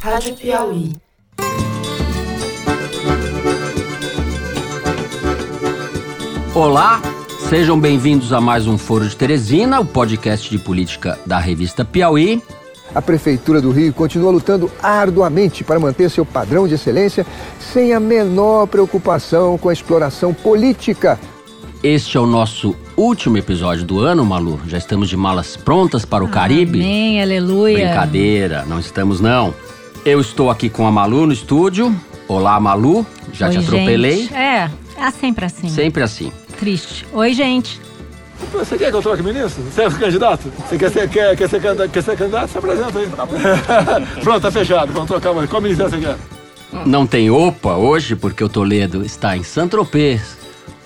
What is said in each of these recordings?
Rádio Piauí. Olá, sejam bem-vindos a mais um Foro de Teresina, o podcast de política da revista Piauí. A Prefeitura do Rio continua lutando arduamente para manter seu padrão de excelência sem a menor preocupação com a exploração política. Este é o nosso último episódio do ano, Malu. Já estamos de malas prontas para o Caribe. Amém, aleluia. Brincadeira, não estamos não. Eu estou aqui com a Malu no estúdio. Olá, Malu. Já Oi, te atropelei. gente. É, é sempre assim. Sempre assim. Triste. Oi, gente. Você quer que eu troque ministro? Você é candidato? Você quer ser, quer, quer ser, candida- quer ser candidato? Se apresenta aí. Pronto, tá fechado. Vamos trocar mais. Qual ministério você quer? Não tem opa hoje porque o Toledo está em Saint-Tropez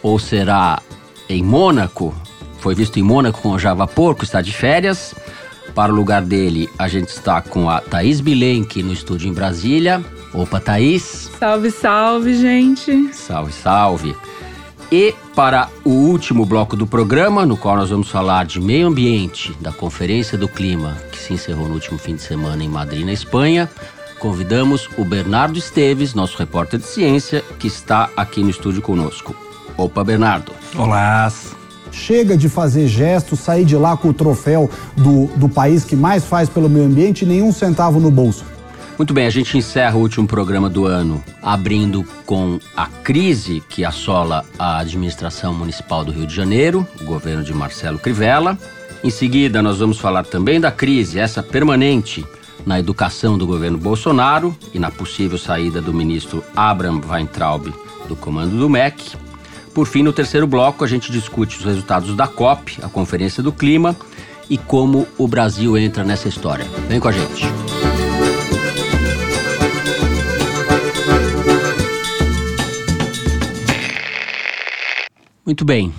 ou será em Mônaco. Foi visto em Mônaco com o Java Porco, está de férias. Para o lugar dele, a gente está com a Thaís Bilenque no estúdio em Brasília. Opa, Thaís. Salve, salve, gente. Salve, salve. E para o último bloco do programa, no qual nós vamos falar de meio ambiente, da Conferência do Clima, que se encerrou no último fim de semana em Madrid, na Espanha, convidamos o Bernardo Esteves, nosso repórter de ciência, que está aqui no estúdio conosco. Opa, Bernardo. Olá. Chega de fazer gestos, sair de lá com o troféu do, do país que mais faz pelo meio ambiente e nenhum centavo no bolso. Muito bem, a gente encerra o último programa do ano abrindo com a crise que assola a administração municipal do Rio de Janeiro, o governo de Marcelo Crivella. Em seguida, nós vamos falar também da crise, essa permanente, na educação do governo Bolsonaro e na possível saída do ministro Abraham Weintraub do comando do MEC. Por fim, no terceiro bloco, a gente discute os resultados da COP, a Conferência do Clima, e como o Brasil entra nessa história. Vem com a gente. Muito bem.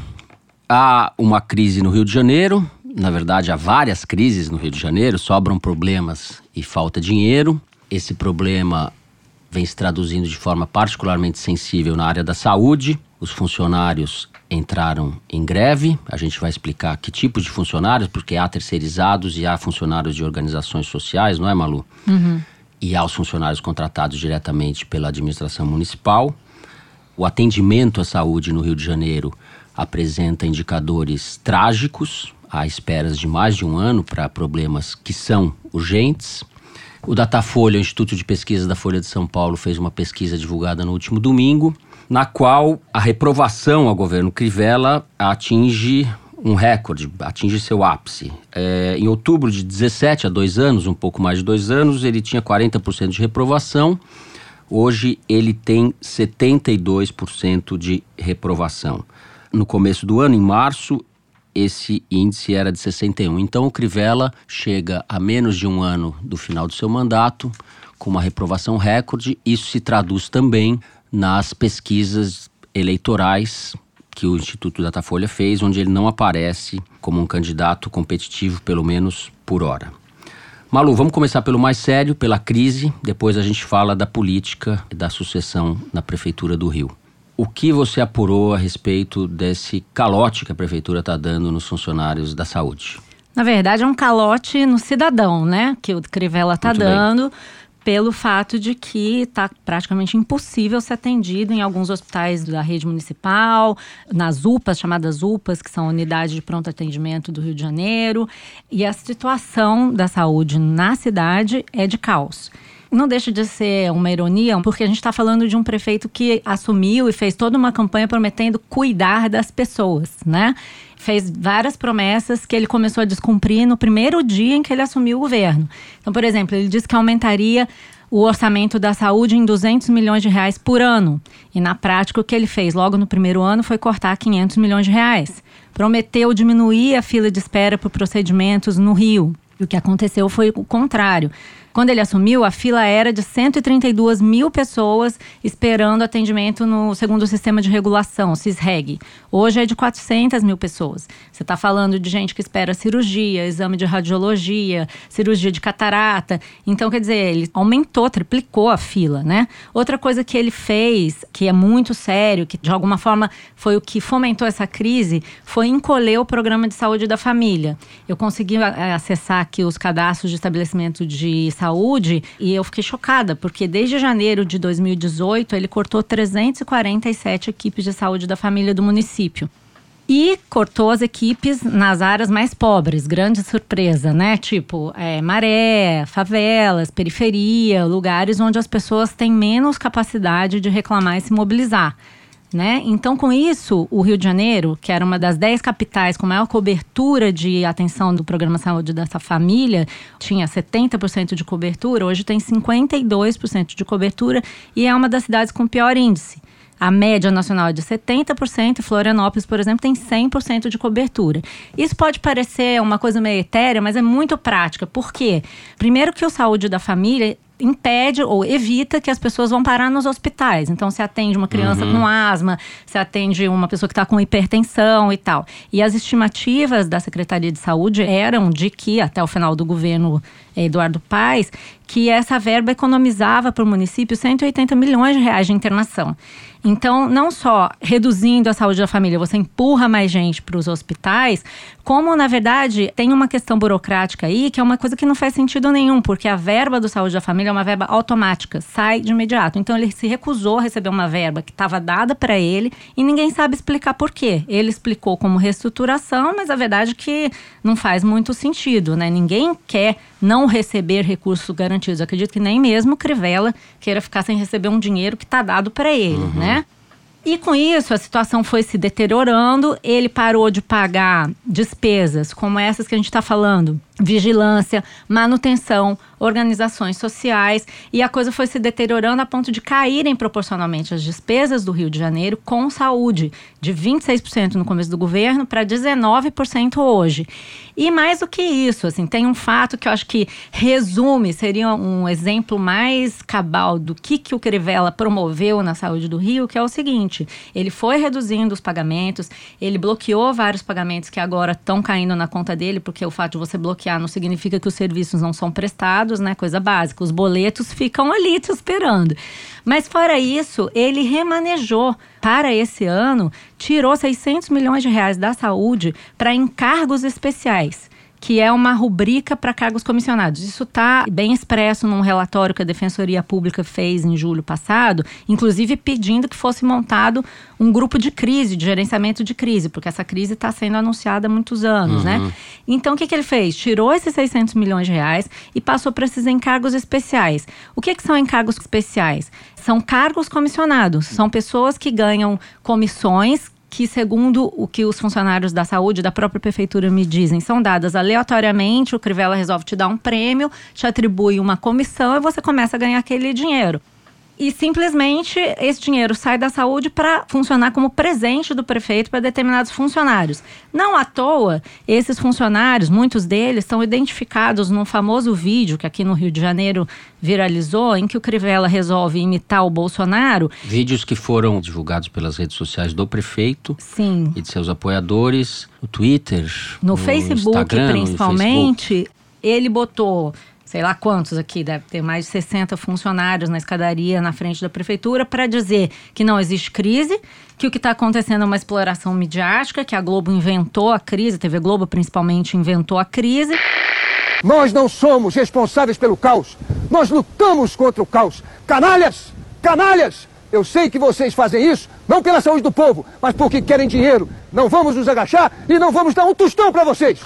Há uma crise no Rio de Janeiro. Na verdade, há várias crises no Rio de Janeiro. Sobram problemas e falta dinheiro. Esse problema vem se traduzindo de forma particularmente sensível na área da saúde. Os funcionários entraram em greve. A gente vai explicar que tipo de funcionários, porque há terceirizados e há funcionários de organizações sociais, não é, Malu? E há os funcionários contratados diretamente pela administração municipal. O atendimento à saúde no Rio de Janeiro apresenta indicadores trágicos, há esperas de mais de um ano para problemas que são urgentes. O Datafolha, o Instituto de Pesquisa da Folha de São Paulo, fez uma pesquisa divulgada no último domingo, na qual a reprovação ao governo Crivella atinge um recorde, atinge seu ápice. É, em outubro de 17 a dois anos, um pouco mais de dois anos, ele tinha 40% de reprovação. Hoje ele tem 72% de reprovação. No começo do ano, em março, esse índice era de 61. Então o Crivella chega a menos de um ano do final do seu mandato com uma reprovação recorde. Isso se traduz também nas pesquisas eleitorais que o Instituto Datafolha fez, onde ele não aparece como um candidato competitivo, pelo menos por hora. Malu, vamos começar pelo mais sério, pela crise, depois a gente fala da política e da sucessão na Prefeitura do Rio. O que você apurou a respeito desse calote que a Prefeitura está dando nos funcionários da saúde? Na verdade, é um calote no cidadão, né? Que o Crivella tá Muito bem. Pelo fato de que está praticamente impossível ser atendido em alguns hospitais da rede municipal, nas UPAs, chamadas UPAs, que são unidades de pronto atendimento do Rio de Janeiro. E a situação da saúde na cidade é de caos. Não deixa de ser uma ironia, porque a gente está falando de um prefeito que assumiu e fez toda uma campanha prometendo cuidar das pessoas, né? Fez várias promessas que ele começou a descumprir no primeiro dia em que ele assumiu o governo. Então, por exemplo, ele disse que aumentaria o orçamento da saúde em 200 milhões de reais por ano. E na prática, o que ele fez logo no primeiro ano foi cortar 500 milhões de reais. Prometeu diminuir a fila de espera por procedimentos no Rio. E o que aconteceu foi o contrário. Quando ele assumiu, a fila era de 132 mil pessoas esperando atendimento no segundo sistema de regulação, CISREG. Hoje é de 400 mil pessoas. Você está falando de gente que espera cirurgia, exame de radiologia, cirurgia de catarata. Então, quer dizer, ele aumentou, triplicou a fila, né? Outra coisa que ele fez, que é muito sério, que de alguma forma foi o que fomentou essa crise, foi encolher o programa de saúde da família. Eu consegui é, acessar aqui os cadastros de estabelecimento de saúde e eu fiquei chocada, porque desde janeiro de 2018 ele cortou 347 equipes de saúde da família do município. E cortou as equipes nas áreas mais pobres, grande surpresa, né? Tipo, é, maré, favelas, periferia, lugares onde as pessoas têm menos capacidade de reclamar e se mobilizar. Né? Então, com isso, o Rio de Janeiro, que era uma das 10 capitais com maior cobertura de atenção do programa saúde dessa família, tinha 70% de cobertura, hoje tem 52% de cobertura e é uma das cidades com pior índice. A média nacional é de 70% e Florianópolis, por exemplo, tem 100% de cobertura. Isso pode parecer uma coisa meio etérea, mas é muito prática. Por quê? Primeiro que o saúde da família impede ou evita que as pessoas vão parar nos hospitais. Então, se atende uma criança uhum. com asma, se atende uma pessoa que está com hipertensão e tal. E as estimativas da Secretaria de Saúde eram de que, até o final do governo Eduardo Paes, que essa verba economizava para o município 180 milhões de reais de internação. Então, não só reduzindo a saúde da família, você empurra mais gente para os hospitais, como, na verdade, tem uma questão burocrática aí, que é uma coisa que não faz sentido nenhum, porque a verba do saúde da família é uma verba automática, sai de imediato. Então, ele se recusou a receber uma verba que estava dada para ele e ninguém sabe explicar por quê. Ele explicou como reestruturação, mas a verdade é que não faz muito sentido, né? Ninguém quer não receber recursos garantidos. Eu acredito que nem mesmo Crivella queira ficar sem receber um dinheiro que está dado para ele, uhum. né? E com isso, a situação foi se deteriorando, ele parou de pagar despesas como essas que a gente está falando, vigilância, manutenção, organizações sociais e a coisa foi se deteriorando a ponto de caírem proporcionalmente as despesas do Rio de Janeiro com saúde, de 26% no começo do governo para 19% hoje. E mais do que isso, assim, tem um fato que eu acho que resume, seria um exemplo mais cabal do que, que o Crivella promoveu na saúde do Rio, que é o seguinte: ele foi reduzindo os pagamentos, ele bloqueou vários pagamentos que agora estão caindo na conta dele, porque o fato de você bloquear não significa que os serviços não são prestados, né? Coisa básica. Os boletos ficam ali te esperando. Mas fora isso, ele remanejou para esse ano, tirou 600 milhões de reais da saúde para encargos especiais que é uma rubrica para cargos comissionados. Isso está bem expresso num relatório que a Defensoria Pública fez em julho passado, inclusive pedindo que fosse montado um grupo de crise, de gerenciamento de crise, porque essa crise está sendo anunciada há muitos anos, né? uhum. né? Então, o que, que ele fez? Tirou esses 600 milhões de reais e passou para esses encargos especiais. O que, que são encargos especiais? São cargos comissionados, são pessoas que ganham comissões que, segundo o que os funcionários da saúde da própria prefeitura me dizem, são dadas aleatoriamente. O Crivella resolve te dar um prêmio, te atribui uma comissão e você começa a ganhar aquele dinheiro e simplesmente esse dinheiro sai da saúde para funcionar como presente do prefeito para determinados funcionários. Não à toa, esses funcionários, muitos deles, estão identificados num famoso vídeo que aqui no Rio de Janeiro viralizou, em que o Crivella resolve imitar o Bolsonaro. Vídeos que foram divulgados pelas redes sociais do prefeito Sim. e de seus apoiadores, no Twitter, no, no Facebook Instagram, principalmente. No Facebook. Ele botou sei lá quantos aqui, deve ter mais de 60 funcionários na escadaria na frente da prefeitura para dizer que não existe crise, que o que está acontecendo é uma exploração midiática, que a Globo inventou a crise, a TV Globo principalmente inventou a crise. Nós não somos responsáveis pelo caos. Nós lutamos contra o caos. Canalhas! Canalhas! Eu sei que vocês fazem isso, não pela saúde do povo, mas porque querem dinheiro. Não vamos nos agachar e não vamos dar um tostão para vocês.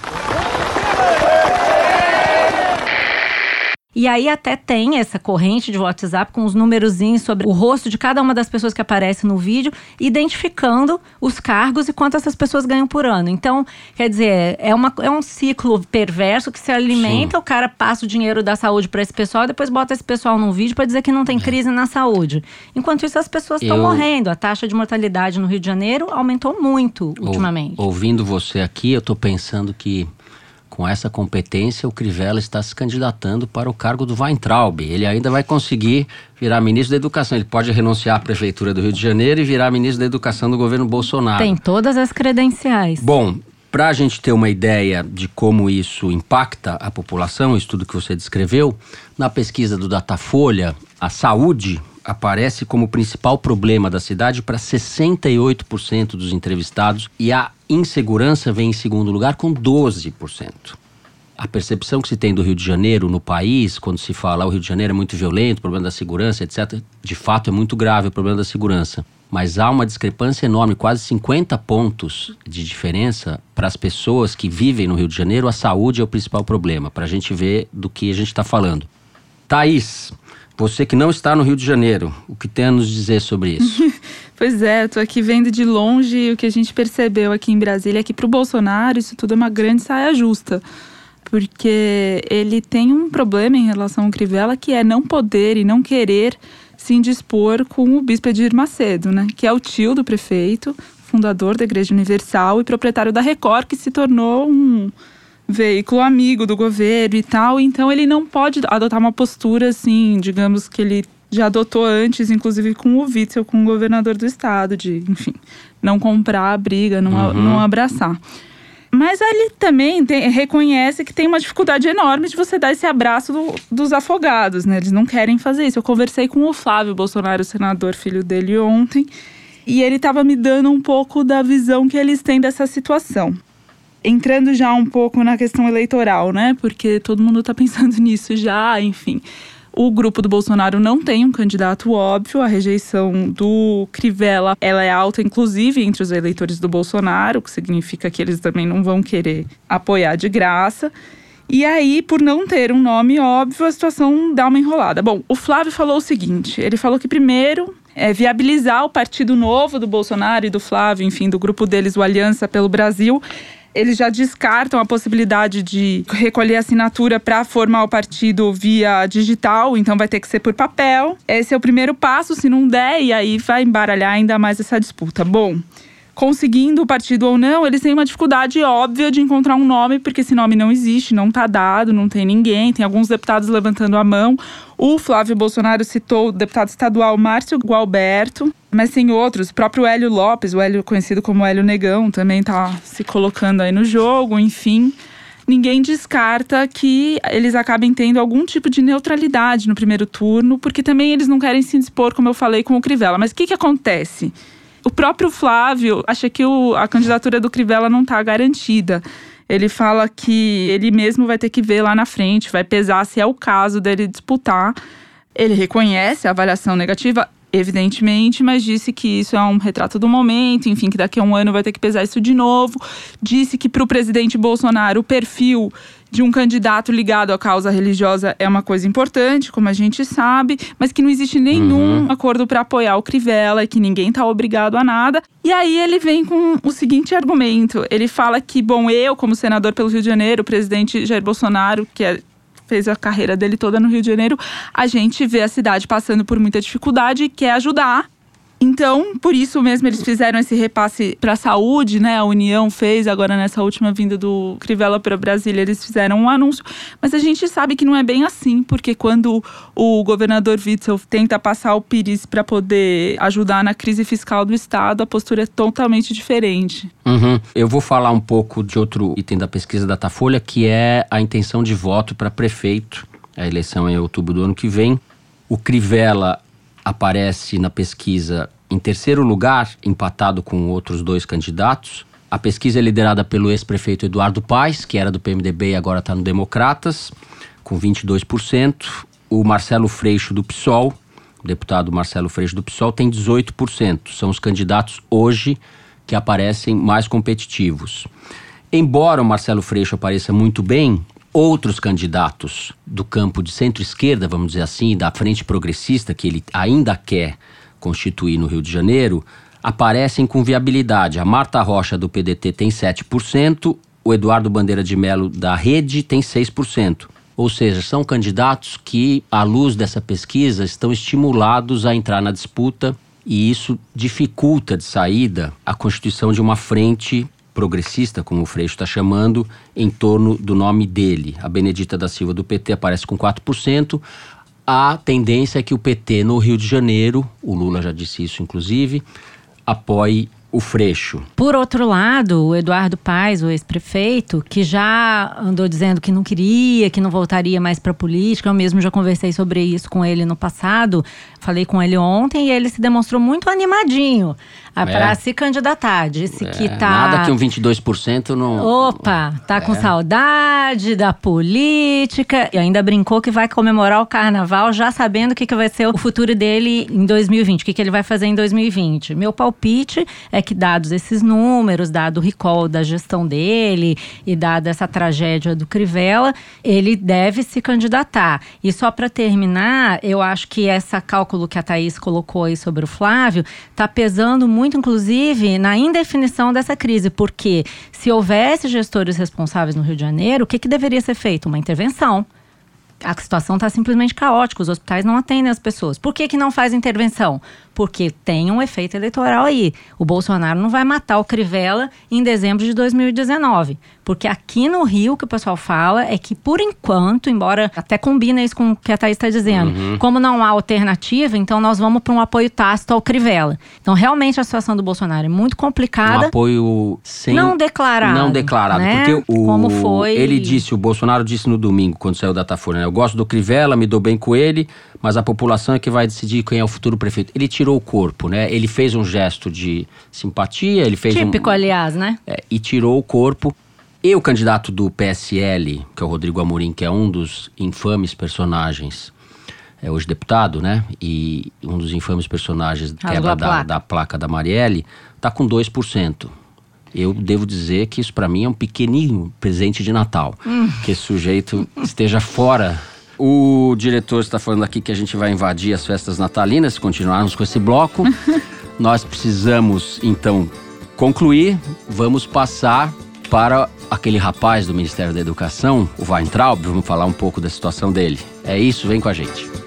E aí até tem essa corrente de WhatsApp com os númerozinhos sobre o rosto de cada uma das pessoas que aparece no vídeo, identificando os cargos e quanto essas pessoas ganham por ano. Então, quer dizer, é, uma, é um ciclo perverso que se alimenta, Sim. o cara passa o dinheiro da saúde para esse pessoal e depois bota esse pessoal num vídeo para dizer que não tem é. crise na saúde. Enquanto isso, as pessoas estão Eu... morrendo. A taxa de mortalidade no Rio de Janeiro aumentou muito ultimamente. Ouvindo você aqui, eu estou pensando que com essa competência, o Crivella está se candidatando para o cargo do Weintraub. Ele ainda vai conseguir virar ministro da Educação. Ele pode renunciar à Prefeitura do Rio de Janeiro e virar ministro da Educação do governo Bolsonaro. Tem todas as credenciais. Bom, para a gente ter uma ideia de como isso impacta a população, o estudo que você descreveu, na pesquisa do Datafolha, a saúde aparece como principal problema da cidade para 68% dos entrevistados e a insegurança vem em segundo lugar com 12%. A percepção que se tem do Rio de Janeiro no país, quando se fala o Rio de Janeiro é muito violento, problema da segurança, etc., de fato é muito grave o problema da segurança. Mas há uma discrepância enorme, quase 50 pontos de diferença para as pessoas que vivem no Rio de Janeiro. A saúde é o principal problema, para a gente ver do que a gente está falando. Thaís, você que não está no Rio de Janeiro, o que tem a nos dizer sobre isso? pois é, estou aqui vendo de longe o que a gente percebeu aqui em Brasília é que para o Bolsonaro isso tudo é uma grande saia justa. Porque ele tem um problema em relação ao Crivella que é não poder e não querer se indispor com o bispo Edir Macedo, né? Que é o tio do prefeito, fundador da Igreja Universal e proprietário da Record, que se tornou um veículo amigo do governo e tal, então ele não pode adotar uma postura assim, digamos que ele já adotou antes, inclusive com o Witzel, com o governador do estado, de, enfim, não comprar a briga, não, uhum. não abraçar. Mas ele também tem, reconhece que tem uma dificuldade enorme de você dar esse abraço do, dos afogados, né? Eles não querem fazer isso. Eu conversei com o Flávio Bolsonaro, o senador, filho dele, ontem, e ele estava me dando um pouco da visão que eles têm dessa situação entrando já um pouco na questão eleitoral, né? Porque todo mundo está pensando nisso já, enfim. O grupo do Bolsonaro não tem um candidato óbvio, a rejeição do Crivella ela é alta, inclusive entre os eleitores do Bolsonaro, o que significa que eles também não vão querer apoiar de graça. E aí, por não ter um nome óbvio, a situação dá uma enrolada. Bom, o Flávio falou o seguinte: ele falou que primeiro é viabilizar o partido novo do Bolsonaro e do Flávio, enfim, do grupo deles, o Aliança pelo Brasil, eles já descartam a possibilidade de recolher assinatura para formar o partido via digital, então vai ter que ser por papel. Esse é o primeiro passo, se não der, e aí vai embaralhar ainda mais essa disputa. Bom, conseguindo o partido ou não, eles têm uma dificuldade óbvia de encontrar um nome, porque esse nome não existe, não está dado, não tem ninguém. Tem alguns deputados levantando a mão. O Flávio Bolsonaro citou o deputado estadual Márcio Gualberto, mas tem outros. O próprio Hélio Lopes, o Hélio conhecido como Hélio Negão, também está se colocando aí no jogo, enfim ninguém descarta que eles acabem tendo algum tipo de neutralidade no primeiro turno, porque também eles não querem se dispor, como eu falei, com o Crivella. Mas o que, que acontece? O próprio Flávio acha que o, a candidatura do Crivella não está garantida. Ele fala que ele mesmo vai ter que ver lá na frente, vai pesar se é o caso dele disputar. Ele reconhece a avaliação negativa, evidentemente, mas disse que isso é um retrato do momento, enfim, que daqui a um ano vai ter que pesar isso de novo. Disse que para o presidente Bolsonaro o perfil de um candidato ligado à causa religiosa é uma coisa importante, como a gente sabe, mas que não existe nenhum uhum. acordo para apoiar o Crivella e que ninguém está obrigado a nada. E aí ele vem com o seguinte argumento: ele fala que, bom, eu, como senador pelo Rio de Janeiro, o presidente Jair Bolsonaro, que é fez a carreira dele toda no Rio de Janeiro, a gente vê a cidade passando por muita dificuldade e quer ajudar. Então, por isso mesmo eles fizeram esse repasse para a saúde, né? A União fez agora nessa última vinda do Crivella para Brasília, eles fizeram um anúncio, mas a gente sabe que não é bem assim, porque quando o governador Witzel tenta passar o Pires para poder ajudar na crise fiscal do estado, a postura é totalmente diferente. Uhum. Eu vou falar um pouco de outro item da pesquisa da Datafolha, que é a intenção de voto para prefeito. A eleição é em outubro do ano que vem. O Crivella aparece na pesquisa em terceiro lugar, empatado com outros dois candidatos. A pesquisa é liderada pelo ex-prefeito Eduardo Paes, que era do PMDB e agora está no Democratas, com 22%. O Marcelo Freixo do PSOL, o deputado Marcelo Freixo do PSOL, tem 18%. São os candidatos hoje que aparecem mais competitivos. Embora o Marcelo Freixo apareça muito bem, outros candidatos do campo de centro-esquerda, vamos dizer assim, da frente progressista, que ele ainda quer constituir no Rio de Janeiro, aparecem com viabilidade. A Marta Rocha, do PDT, tem 7%, o Eduardo Bandeira de Melo, da Rede, tem 6%. Ou seja, são candidatos que, à luz dessa pesquisa, estão estimulados a entrar na disputa e isso dificulta de saída a constituição de uma frente progressista, como o Freixo está chamando, em torno do nome dele. A Benedita da Silva do PT aparece com 4%. A tendência é que o PT no Rio de Janeiro, o Lula já disse isso inclusive, apoie o Freixo. Por outro lado, o Eduardo Paes, o ex-prefeito, que já andou dizendo que não queria, que não voltaria mais para a política, eu mesmo já conversei sobre isso com ele no passado, falei com ele ontem e ele se demonstrou muito animadinho é. para se candidatar. Disse é, que tá. Nada que um 22% não. Opa, tá é. com saudade da política. E ainda brincou que vai comemorar o carnaval já sabendo o que, que vai ser o futuro dele em 2020, o que, que ele vai fazer em 2020. Meu palpite é que, dados esses números, dado o recall da gestão dele e dada essa tragédia do Crivella, ele deve se candidatar. E só para terminar, eu acho que essa cálculo que a Thaís colocou aí sobre o Flávio está pesando muito muito, inclusive, na indefinição dessa crise, porque se houvesse gestores responsáveis no Rio de Janeiro, o que, que deveria ser feito? Uma intervenção. A situação está simplesmente caótica, os hospitais não atendem as pessoas. Por que, que não faz intervenção? Porque tem um efeito eleitoral aí. O Bolsonaro não vai matar o Crivella em dezembro de 2019. Porque aqui no Rio, o que o pessoal fala é que, por enquanto, embora até combina isso com o que a Thaís está dizendo, uhum. como não há alternativa, então nós vamos para um apoio tácito ao Crivella. Então, realmente, a situação do Bolsonaro é muito complicada. Um apoio sem. Não declarado. Não declarado. Né? Porque o. Como foi. Ele disse, o Bolsonaro disse no domingo, quando saiu da Datafolha, né? Eu gosto do Crivella, me dou bem com ele, mas a população é que vai decidir quem é o futuro prefeito. Ele tirou tirou o corpo, né? Ele fez um gesto de simpatia, ele fez Típico, um, aliás, né? É, e tirou o corpo. E o candidato do PSL, que é o Rodrigo Amorim, que é um dos infames personagens, é hoje deputado, né? E um dos infames personagens quebra da, da placa da Marielle, tá com 2%. Eu devo dizer que isso para mim é um pequenininho presente de Natal. Hum. Que esse sujeito esteja fora o diretor está falando aqui que a gente vai invadir as festas natalinas se continuarmos com esse bloco. Nós precisamos, então, concluir. Vamos passar para aquele rapaz do Ministério da Educação, o Weintraub. Vamos falar um pouco da situação dele. É isso, vem com a gente.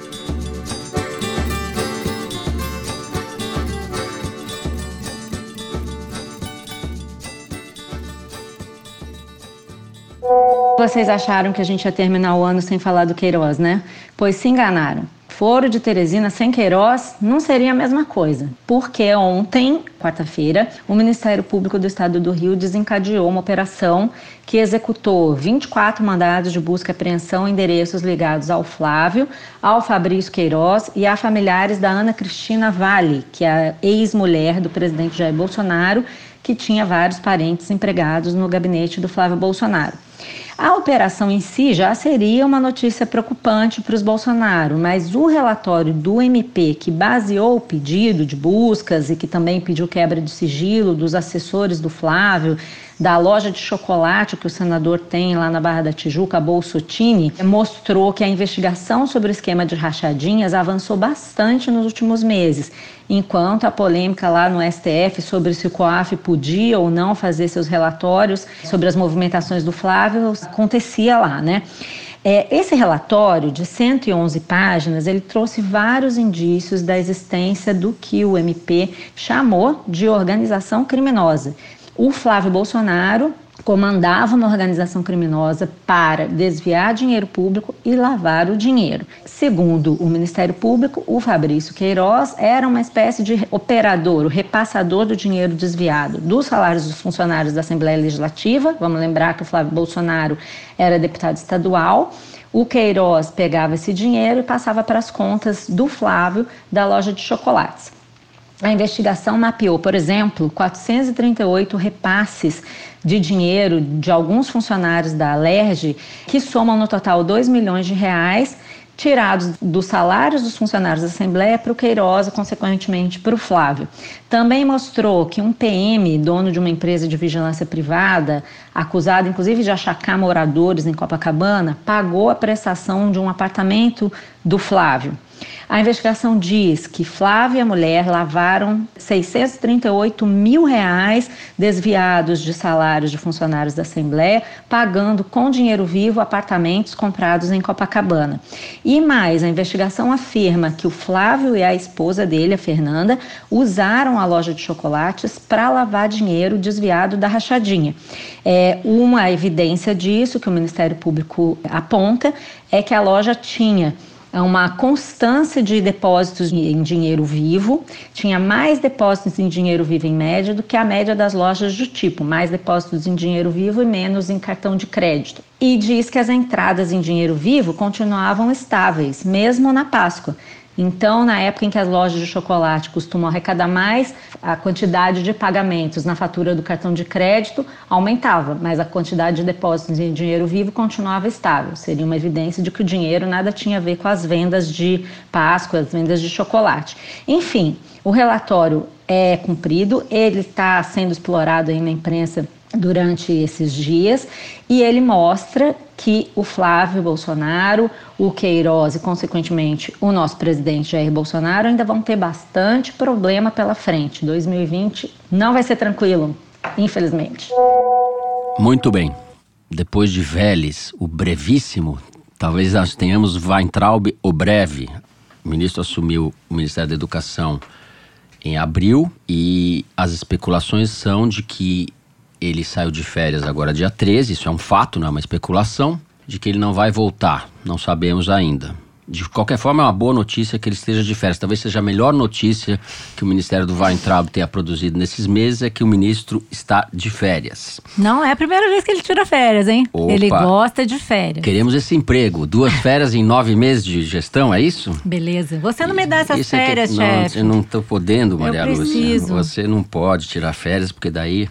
Vocês acharam que a gente ia terminar o ano sem falar do Queiroz, né? Pois se enganaram. Foro de Teresina sem Queiroz não seria a mesma coisa, porque ontem, quarta-feira, o Ministério Público do Estado do Rio desencadeou uma operação que executou 24 mandados de busca e apreensão em endereços ligados ao Flávio, ao Fabrício Queiroz e a familiares da Ana Cristina Vale, que é a ex-mulher do presidente Jair Bolsonaro, que tinha vários parentes empregados no gabinete do Flávio Bolsonaro. A operação em si já seria uma notícia preocupante para os Bolsonaro, mas o relatório do MP que baseou o pedido de buscas e que também pediu quebra de sigilo dos assessores do Flávio da loja de chocolate que o senador tem lá na Barra da Tijuca, Bolsotini, mostrou que a investigação sobre o esquema de rachadinhas avançou bastante nos últimos meses, enquanto a polêmica lá no STF sobre se o COAF podia ou não fazer seus relatórios sobre as movimentações do Flávio acontecia lá, né? É, esse relatório de 111 páginas, ele trouxe vários indícios da existência do que o MP chamou de organização criminosa, o Flávio Bolsonaro comandava uma organização criminosa para desviar dinheiro público e lavar o dinheiro. Segundo o Ministério Público, o Fabrício Queiroz era uma espécie de operador, o repassador do dinheiro desviado dos salários dos funcionários da Assembleia Legislativa. Vamos lembrar que o Flávio Bolsonaro era deputado estadual. O Queiroz pegava esse dinheiro e passava para as contas do Flávio da loja de chocolates. A investigação mapeou, por exemplo, 438 repasses de dinheiro de alguns funcionários da Alerj, que somam no total 2 milhões de reais, tirados dos salários dos funcionários da Assembleia para o Queiroz e, consequentemente, para o Flávio. Também mostrou que um PM, dono de uma empresa de vigilância privada, acusado inclusive de achacar moradores em Copacabana, pagou a prestação de um apartamento do Flávio. A investigação diz que Flávia e a mulher lavaram 638 mil reais desviados de salários de funcionários da Assembleia, pagando com dinheiro vivo apartamentos comprados em Copacabana. E mais, a investigação afirma que o Flávio e a esposa dele, a Fernanda, usaram a loja de chocolates para lavar dinheiro desviado da rachadinha. É, uma evidência disso que o Ministério Público aponta é que a loja tinha uma constância de depósitos em dinheiro vivo, tinha mais depósitos em dinheiro vivo em média do que a média das lojas do tipo, mais depósitos em dinheiro vivo e menos em cartão de crédito. E diz que as entradas em dinheiro vivo continuavam estáveis, mesmo na Páscoa. Então, na época em que as lojas de chocolate costumam arrecadar mais, a quantidade de pagamentos na fatura do cartão de crédito aumentava, mas a quantidade de depósitos em dinheiro vivo continuava estável. Seria uma evidência de que o dinheiro nada tinha a ver com as vendas de Páscoa, as vendas de chocolate. Enfim, o relatório é cumprido, ele está sendo explorado aí na imprensa durante esses dias e ele mostra que o Flávio Bolsonaro, o Queiroz e, consequentemente, o nosso presidente Jair Bolsonaro ainda vão ter bastante problema pela frente. 2020 não vai ser tranquilo, infelizmente. Muito bem. Depois de Vélez, o brevíssimo, talvez nós tenhamos Weintraub, o breve. O ministro assumiu o Ministério da Educação em abril e as especulações são de que ele saiu de férias agora dia 13, isso é um fato, não é uma especulação, de que ele não vai voltar, não sabemos ainda. De qualquer forma, é uma boa notícia que ele esteja de férias. Talvez seja a melhor notícia que o Ministério do Weintraub tenha produzido nesses meses é que o ministro está de férias. Não é a primeira vez que ele tira férias, hein? Opa. Ele gosta de férias. Queremos esse emprego. Duas férias em nove meses de gestão, é isso? Beleza. Você não me dá essas Isso é que- férias, não, chefe. Eu não estou podendo, Maria Lúcia. Você não pode tirar férias, porque daí.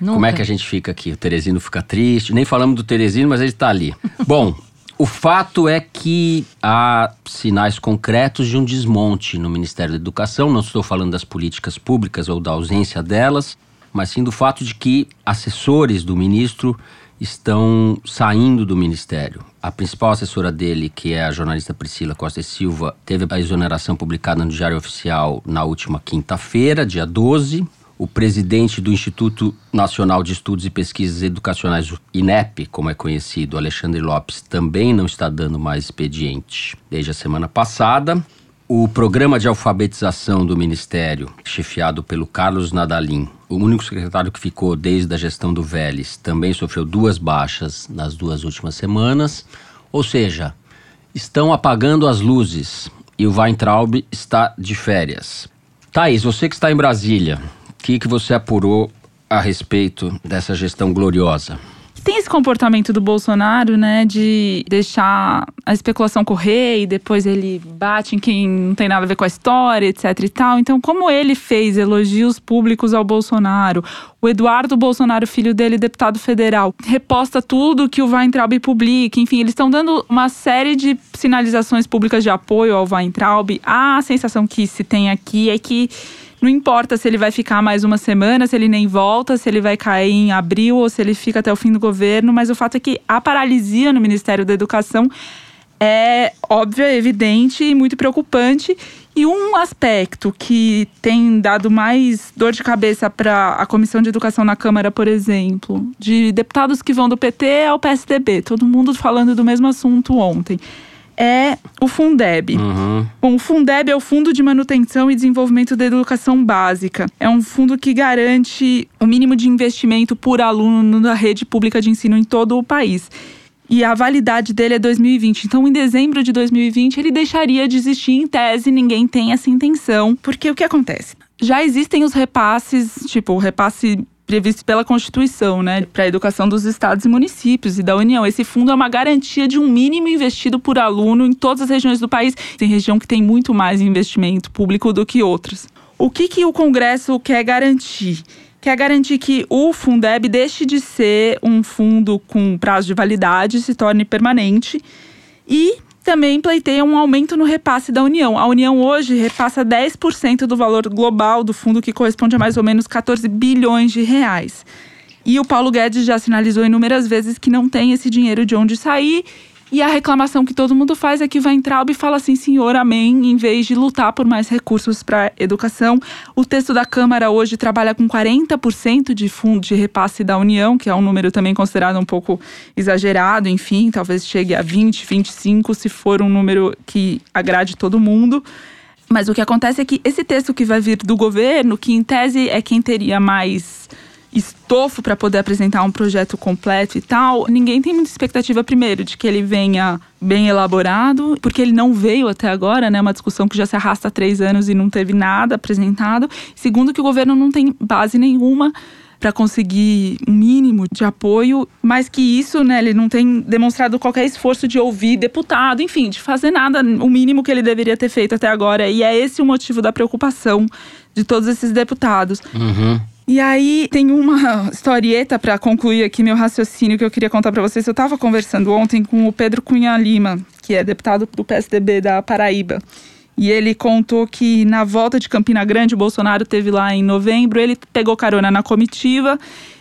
Nunca. Como é que a gente fica aqui? O Teresino fica triste. Nem falamos do Teresino, mas ele está ali. Bom, o fato é que há sinais concretos de um desmonte no Ministério da Educação. Não estou falando das políticas públicas ou da ausência delas, mas sim do fato de que assessores do ministro estão saindo do ministério. A principal assessora dele, que é a jornalista Priscila Costa e Silva, teve a exoneração publicada no Diário Oficial na última quinta-feira, dia 12. O presidente do Instituto Nacional de Estudos e Pesquisas Educacionais, INEP, como é conhecido, Alexandre Lopes, também não está dando mais expediente desde a semana passada. O programa de alfabetização do Ministério, chefiado pelo Carlos Nadalim, o único secretário que ficou desde a gestão do Vélez, também sofreu duas baixas nas duas últimas semanas. Ou seja, estão apagando as luzes e o Weintraub está de férias. Thaís, você que está em Brasília, que, que você apurou a respeito dessa gestão gloriosa? Tem esse comportamento do Bolsonaro, né, de deixar a especulação correr e depois ele bate em quem não tem nada a ver com a história, etc e tal. Então, como ele fez elogios públicos ao Bolsonaro, o Eduardo Bolsonaro, filho dele, deputado federal, reposta tudo que o Weintraub publica. Enfim, eles estão dando uma série de sinalizações públicas de apoio ao Weintraub. A sensação que se tem aqui é que não importa se ele vai ficar mais uma semana, se ele nem volta, se ele vai cair em abril ou se ele fica até o fim do governo, mas o fato é que a paralisia no Ministério da Educação é óbvia, evidente e muito preocupante. E um aspecto que tem dado mais dor de cabeça para a Comissão de Educação na Câmara, por exemplo, de deputados que vão do PT ao PSDB, todo mundo falando do mesmo assunto ontem, é o Fundeb. Uhum. Bom, o Fundeb é o Fundo de Manutenção e Desenvolvimento da Educação Básica. É um fundo que garante o mínimo de investimento por aluno da rede pública de ensino em todo o país. E a validade dele é 2020. Então, em dezembro de 2020, ele deixaria de existir em tese, ninguém tem essa intenção. Porque o que acontece? Já existem os repasses, tipo, o repasse previsto pela Constituição, né, para a educação dos estados e municípios e da União. Esse fundo é uma garantia de um mínimo investido por aluno em todas as regiões do país. Tem região que tem muito mais investimento público do que outras. O que, que o Congresso quer garantir? Quer garantir que o Fundeb deixe de ser um fundo com prazo de validade, se torne permanente e também pleiteia um aumento no repasse da União. A União hoje repassa 10% do valor global do fundo, que corresponde a mais ou menos 14 bilhões de reais. E o Paulo Guedes já sinalizou inúmeras vezes que não tem esse dinheiro de onde sair E a reclamação que todo mundo faz é que o Weintraub fala assim, senhor, amém, em vez de lutar por mais recursos para educação. O texto da Câmara hoje trabalha com 40% de fundo de repasse da União, que é um número também considerado um pouco exagerado, enfim, talvez chegue a 20, 25, se for um número que agrade todo mundo. Mas o que acontece é que esse texto que vai vir do governo, que em tese é quem teria mais estofo para poder apresentar um projeto completo e tal, ninguém tem muita expectativa, primeiro, de que ele venha bem elaborado, porque ele não veio até agora, né? Uma discussão que já se arrasta há três anos e não teve nada apresentado. Segundo, que o governo não tem base nenhuma para conseguir um mínimo de apoio, mais que isso, né, ele não tem demonstrado qualquer esforço de ouvir deputado, enfim, de fazer nada, o mínimo que ele deveria ter feito até agora. E é esse o motivo da preocupação de todos esses deputados. Uhum. E aí tem uma historieta para concluir aqui meu raciocínio que eu queria contar para vocês. Eu estava conversando ontem com o Pedro Cunha Lima, que é deputado do PSDB da Paraíba. E ele contou que na volta de Campina Grande, o Bolsonaro teve lá em novembro, ele pegou carona na comitiva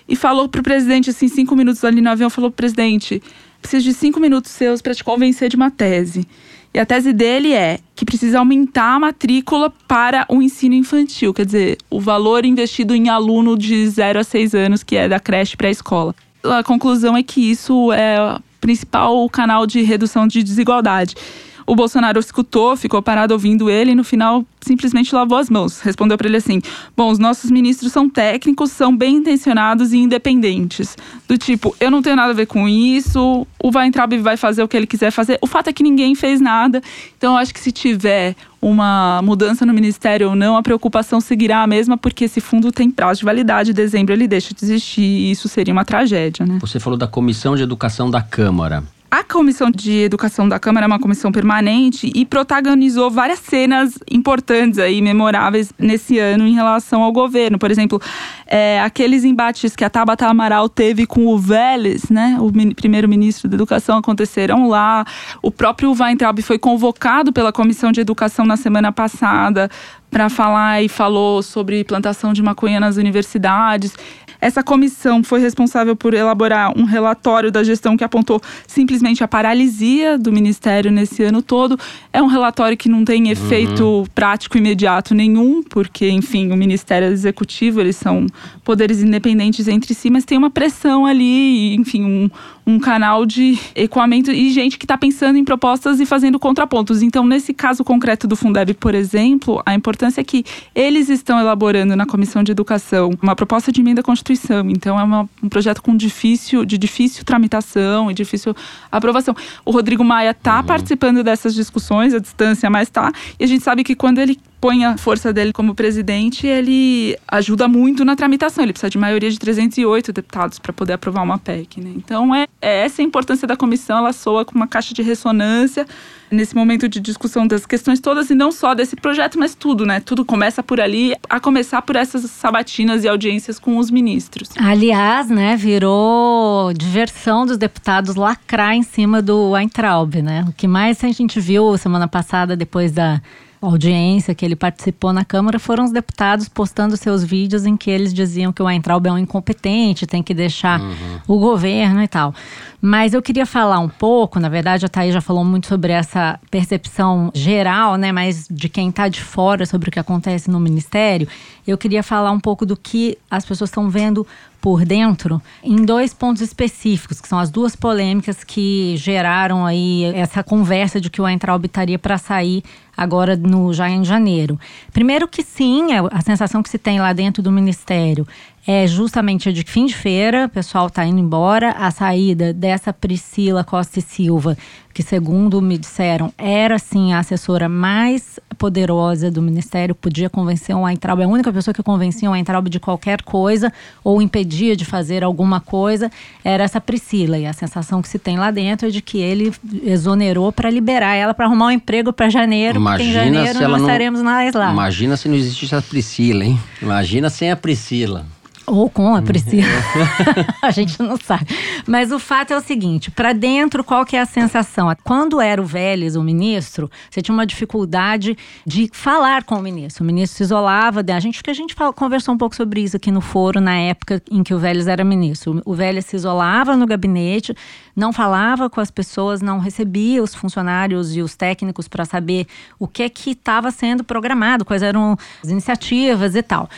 e falou pro presidente, assim, cinco minutos ali no avião, falou presidente: preciso de cinco minutos seus para te convencer de uma tese. E a tese dele é que precisa aumentar a matrícula para o ensino infantil, quer dizer, o valor investido em aluno de 0 a 6 anos, que é da creche para a escola. A conclusão é que isso é o principal canal de redução de desigualdade. O Bolsonaro escutou, ficou parado ouvindo ele e no final simplesmente lavou as mãos. Respondeu para ele assim: Bom, os nossos ministros são técnicos, são bem intencionados e independentes. Do tipo, eu não tenho nada a ver com isso, o Weintraub vai fazer o que ele quiser fazer. O fato é que ninguém fez nada. Então, eu acho que se tiver uma mudança no ministério ou não, a preocupação seguirá a mesma, porque esse fundo tem prazo de validade. Em dezembro ele deixa de existir e isso seria uma tragédia, né? Você falou da Comissão de Educação da Câmara. A Comissão de Educação da Câmara é uma comissão permanente e protagonizou várias cenas importantes aí, memoráveis nesse ano em relação ao governo. Por exemplo, é, aqueles embates que a Tabata Amaral teve com o Vélez, né, o primeiro-ministro da Educação, aconteceram lá. O próprio Weintraub foi convocado pela Comissão de Educação na semana passada para falar e falou sobre plantação de maconha nas universidades. Essa comissão foi responsável por elaborar um relatório da gestão que apontou simplesmente a paralisia do ministério nesse ano todo. É um relatório que não tem efeito uhum. prático imediato nenhum, porque, enfim, o Ministério Executivo, eles são poderes independentes entre si, mas tem uma pressão ali, enfim, um, um canal de ecoamento e gente que está pensando em propostas e fazendo contrapontos. Então, nesse caso concreto do Fundeb, por exemplo, a importância é que eles estão elaborando na Comissão de Educação uma proposta de emenda à Constituição. Então, é uma, um projeto com difícil, de difícil tramitação e difícil aprovação. O Rodrigo Maia está uhum. participando dessas discussões à distância, mas está. E a gente sabe que quando ele põe a força dele como presidente, ele ajuda muito na tramitação. Ele precisa de maioria de 308 deputados para poder aprovar uma PEC. Né? Então, é, é, essa a importância da comissão. Ela soa com uma caixa de ressonância nesse momento de discussão das questões todas, e não só desse projeto, mas tudo, né? Tudo começa por ali, a começar por essas sabatinas e audiências com os ministros. Aliás, né, virou diversão dos deputados lacrar em cima do Weintraub, né? O que mais a gente viu semana passada, depois da audiência que ele participou na Câmara foram os deputados postando seus vídeos em que eles diziam que o Weintraub é um incompetente, tem que deixar uhum. o governo e tal. Mas eu queria falar um pouco, na verdade a Thaís já falou muito sobre essa percepção geral, né, mas de quem está de fora sobre o que acontece no Ministério. Eu queria falar um pouco do que as pessoas estão vendo por dentro em dois pontos específicos, que são as duas polêmicas que geraram aí essa conversa de que o Weintraub estaria para sair agora no já em janeiro. Primeiro que sim, é a sensação que se tem lá dentro do ministério é justamente de fim de feira, o pessoal está indo embora. A saída dessa Priscila Costa e Silva, que segundo me disseram, era sim a assessora mais poderosa do ministério, podia convencer o Weintraub, é a única pessoa que convencia o Weintraub de qualquer coisa ou impedia de fazer alguma coisa, era essa Priscila. E a sensação que se tem lá dentro é de que ele exonerou para liberar ela para arrumar um emprego para janeiro, Imagina porque em janeiro nós não estaremos mais lá. Imagina se não existisse a Priscila, hein? Imagina sem a Priscila. Ou com a Priscila. a gente não sabe. Mas o fato é o seguinte: para dentro, qual que é a sensação? Quando era o Vélez, o ministro, você tinha uma dificuldade de falar com o ministro. O ministro se isolava. A gente, que a gente conversou um pouco sobre isso aqui no foro, na época em que o Vélez era ministro. O Vélez se isolava no gabinete, não falava com as pessoas, não recebia os funcionários e os técnicos para saber o que é que estava sendo programado, quais eram as iniciativas e tal.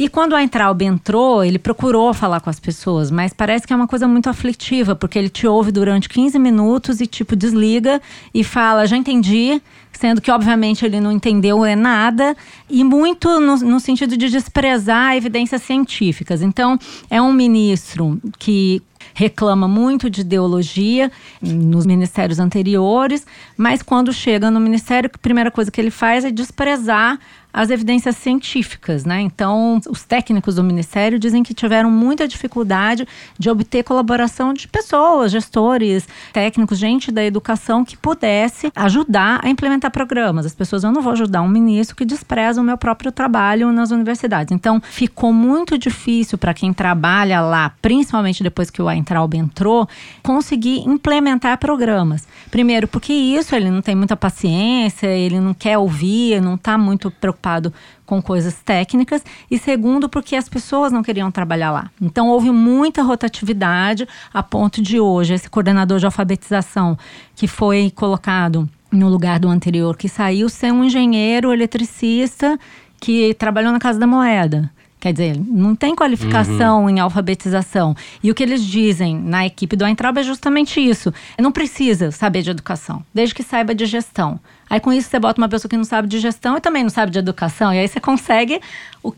E quando a Entraub entrou, ele procurou falar com as pessoas, mas parece que é uma coisa muito aflitiva, porque ele te ouve durante 15 minutos e, tipo, desliga e fala: já entendi, sendo que, obviamente, ele não entendeu é nada, e muito no, no sentido de desprezar evidências científicas. Então, é um ministro que reclama muito de ideologia nos ministérios anteriores, mas quando chega no ministério, a primeira coisa que ele faz é desprezar as evidências científicas, né? Então, os técnicos do ministério dizem que tiveram muita dificuldade de obter colaboração de pessoas, gestores, técnicos, gente da educação que pudesse ajudar a implementar programas. As pessoas, eu não vou ajudar um ministro que despreza o meu próprio trabalho nas universidades. Então, ficou muito difícil para quem trabalha lá, principalmente depois que o Weintraub entrou, conseguir implementar programas. Primeiro, porque isso ele não tem muita paciência, ele não quer ouvir, não está muito preocupado preocupado com coisas técnicas e segundo porque as pessoas não queriam trabalhar lá. Então houve muita rotatividade a ponto de hoje esse coordenador de alfabetização que foi colocado no lugar do anterior que saiu ser um engenheiro eletricista que trabalhou na Casa da Moeda. Quer dizer, não tem qualificação uhum. em alfabetização. E o que eles dizem na equipe do Entraub é justamente isso. Não precisa saber de educação, desde que saiba de gestão. Aí com isso você bota uma pessoa que não sabe de gestão e também não sabe de educação, e aí você consegue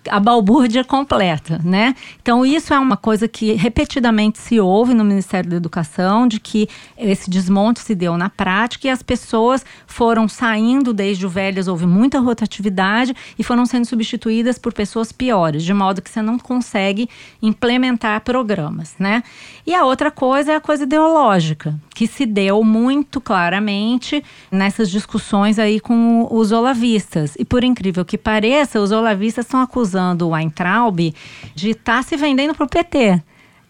a balbúrdia completa, né? Então isso é uma coisa que repetidamente se ouve no Ministério da Educação, de que esse desmonte se deu na prática e as pessoas foram saindo desde o Velhas, houve muita rotatividade e foram sendo substituídas por pessoas piores, de modo que você não consegue implementar programas, né? E a outra coisa é a coisa ideológica, que se deu muito claramente nessas discussões aí com os olavistas. E por incrível que pareça, os olavistas estão acusando o Weintraub de estar tá se vendendo para o PT.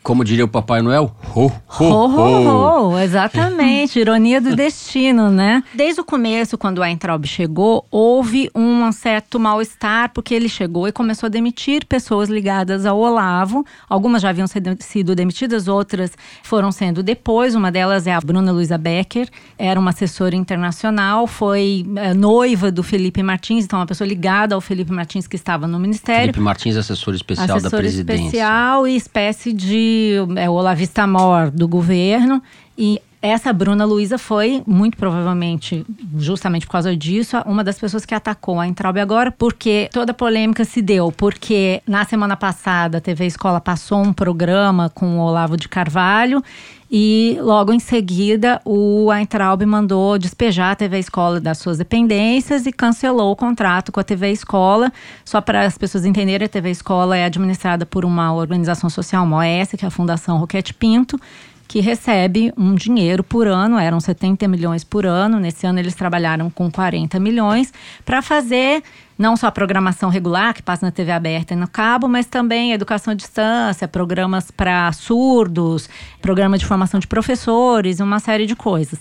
Como diria o Papai Noel, ho, ho, ho. ho, ho exatamente, ironia do destino, né? Desde o começo, quando o Weintraub chegou, houve um certo mal-estar, porque ele chegou e começou a demitir pessoas ligadas ao Olavo. Algumas já haviam sido demitidas, outras foram sendo depois. Uma delas é a Bruna Luiza Becker, era uma assessora internacional, foi é, noiva do Felipe Martins, então uma pessoa ligada ao Felipe Martins que estava no Ministério. Felipe Martins, assessor especial assessor da presidência. especial e espécie de é, o Olavista Mor do governo. E essa Bruna Luiza foi, muito provavelmente, justamente por causa disso, uma das pessoas que atacou a Entraub agora, porque toda a polêmica se deu, porque na semana passada a TV Escola passou um programa com o Olavo de Carvalho e logo em seguida, o Weintraub mandou despejar a TV Escola das suas dependências e cancelou o contrato com a TV Escola. Só para as pessoas entenderem, a TV Escola é administrada por uma organização social, uma OS, que é a Fundação Roquete Pinto, que recebe um dinheiro por ano, eram 70 milhões por ano. Nesse ano eles trabalharam com 40 milhões para fazer não só a programação regular que passa na TV aberta e no cabo, mas também educação à distância, programas para surdos, programa de formação de professores, uma série de coisas.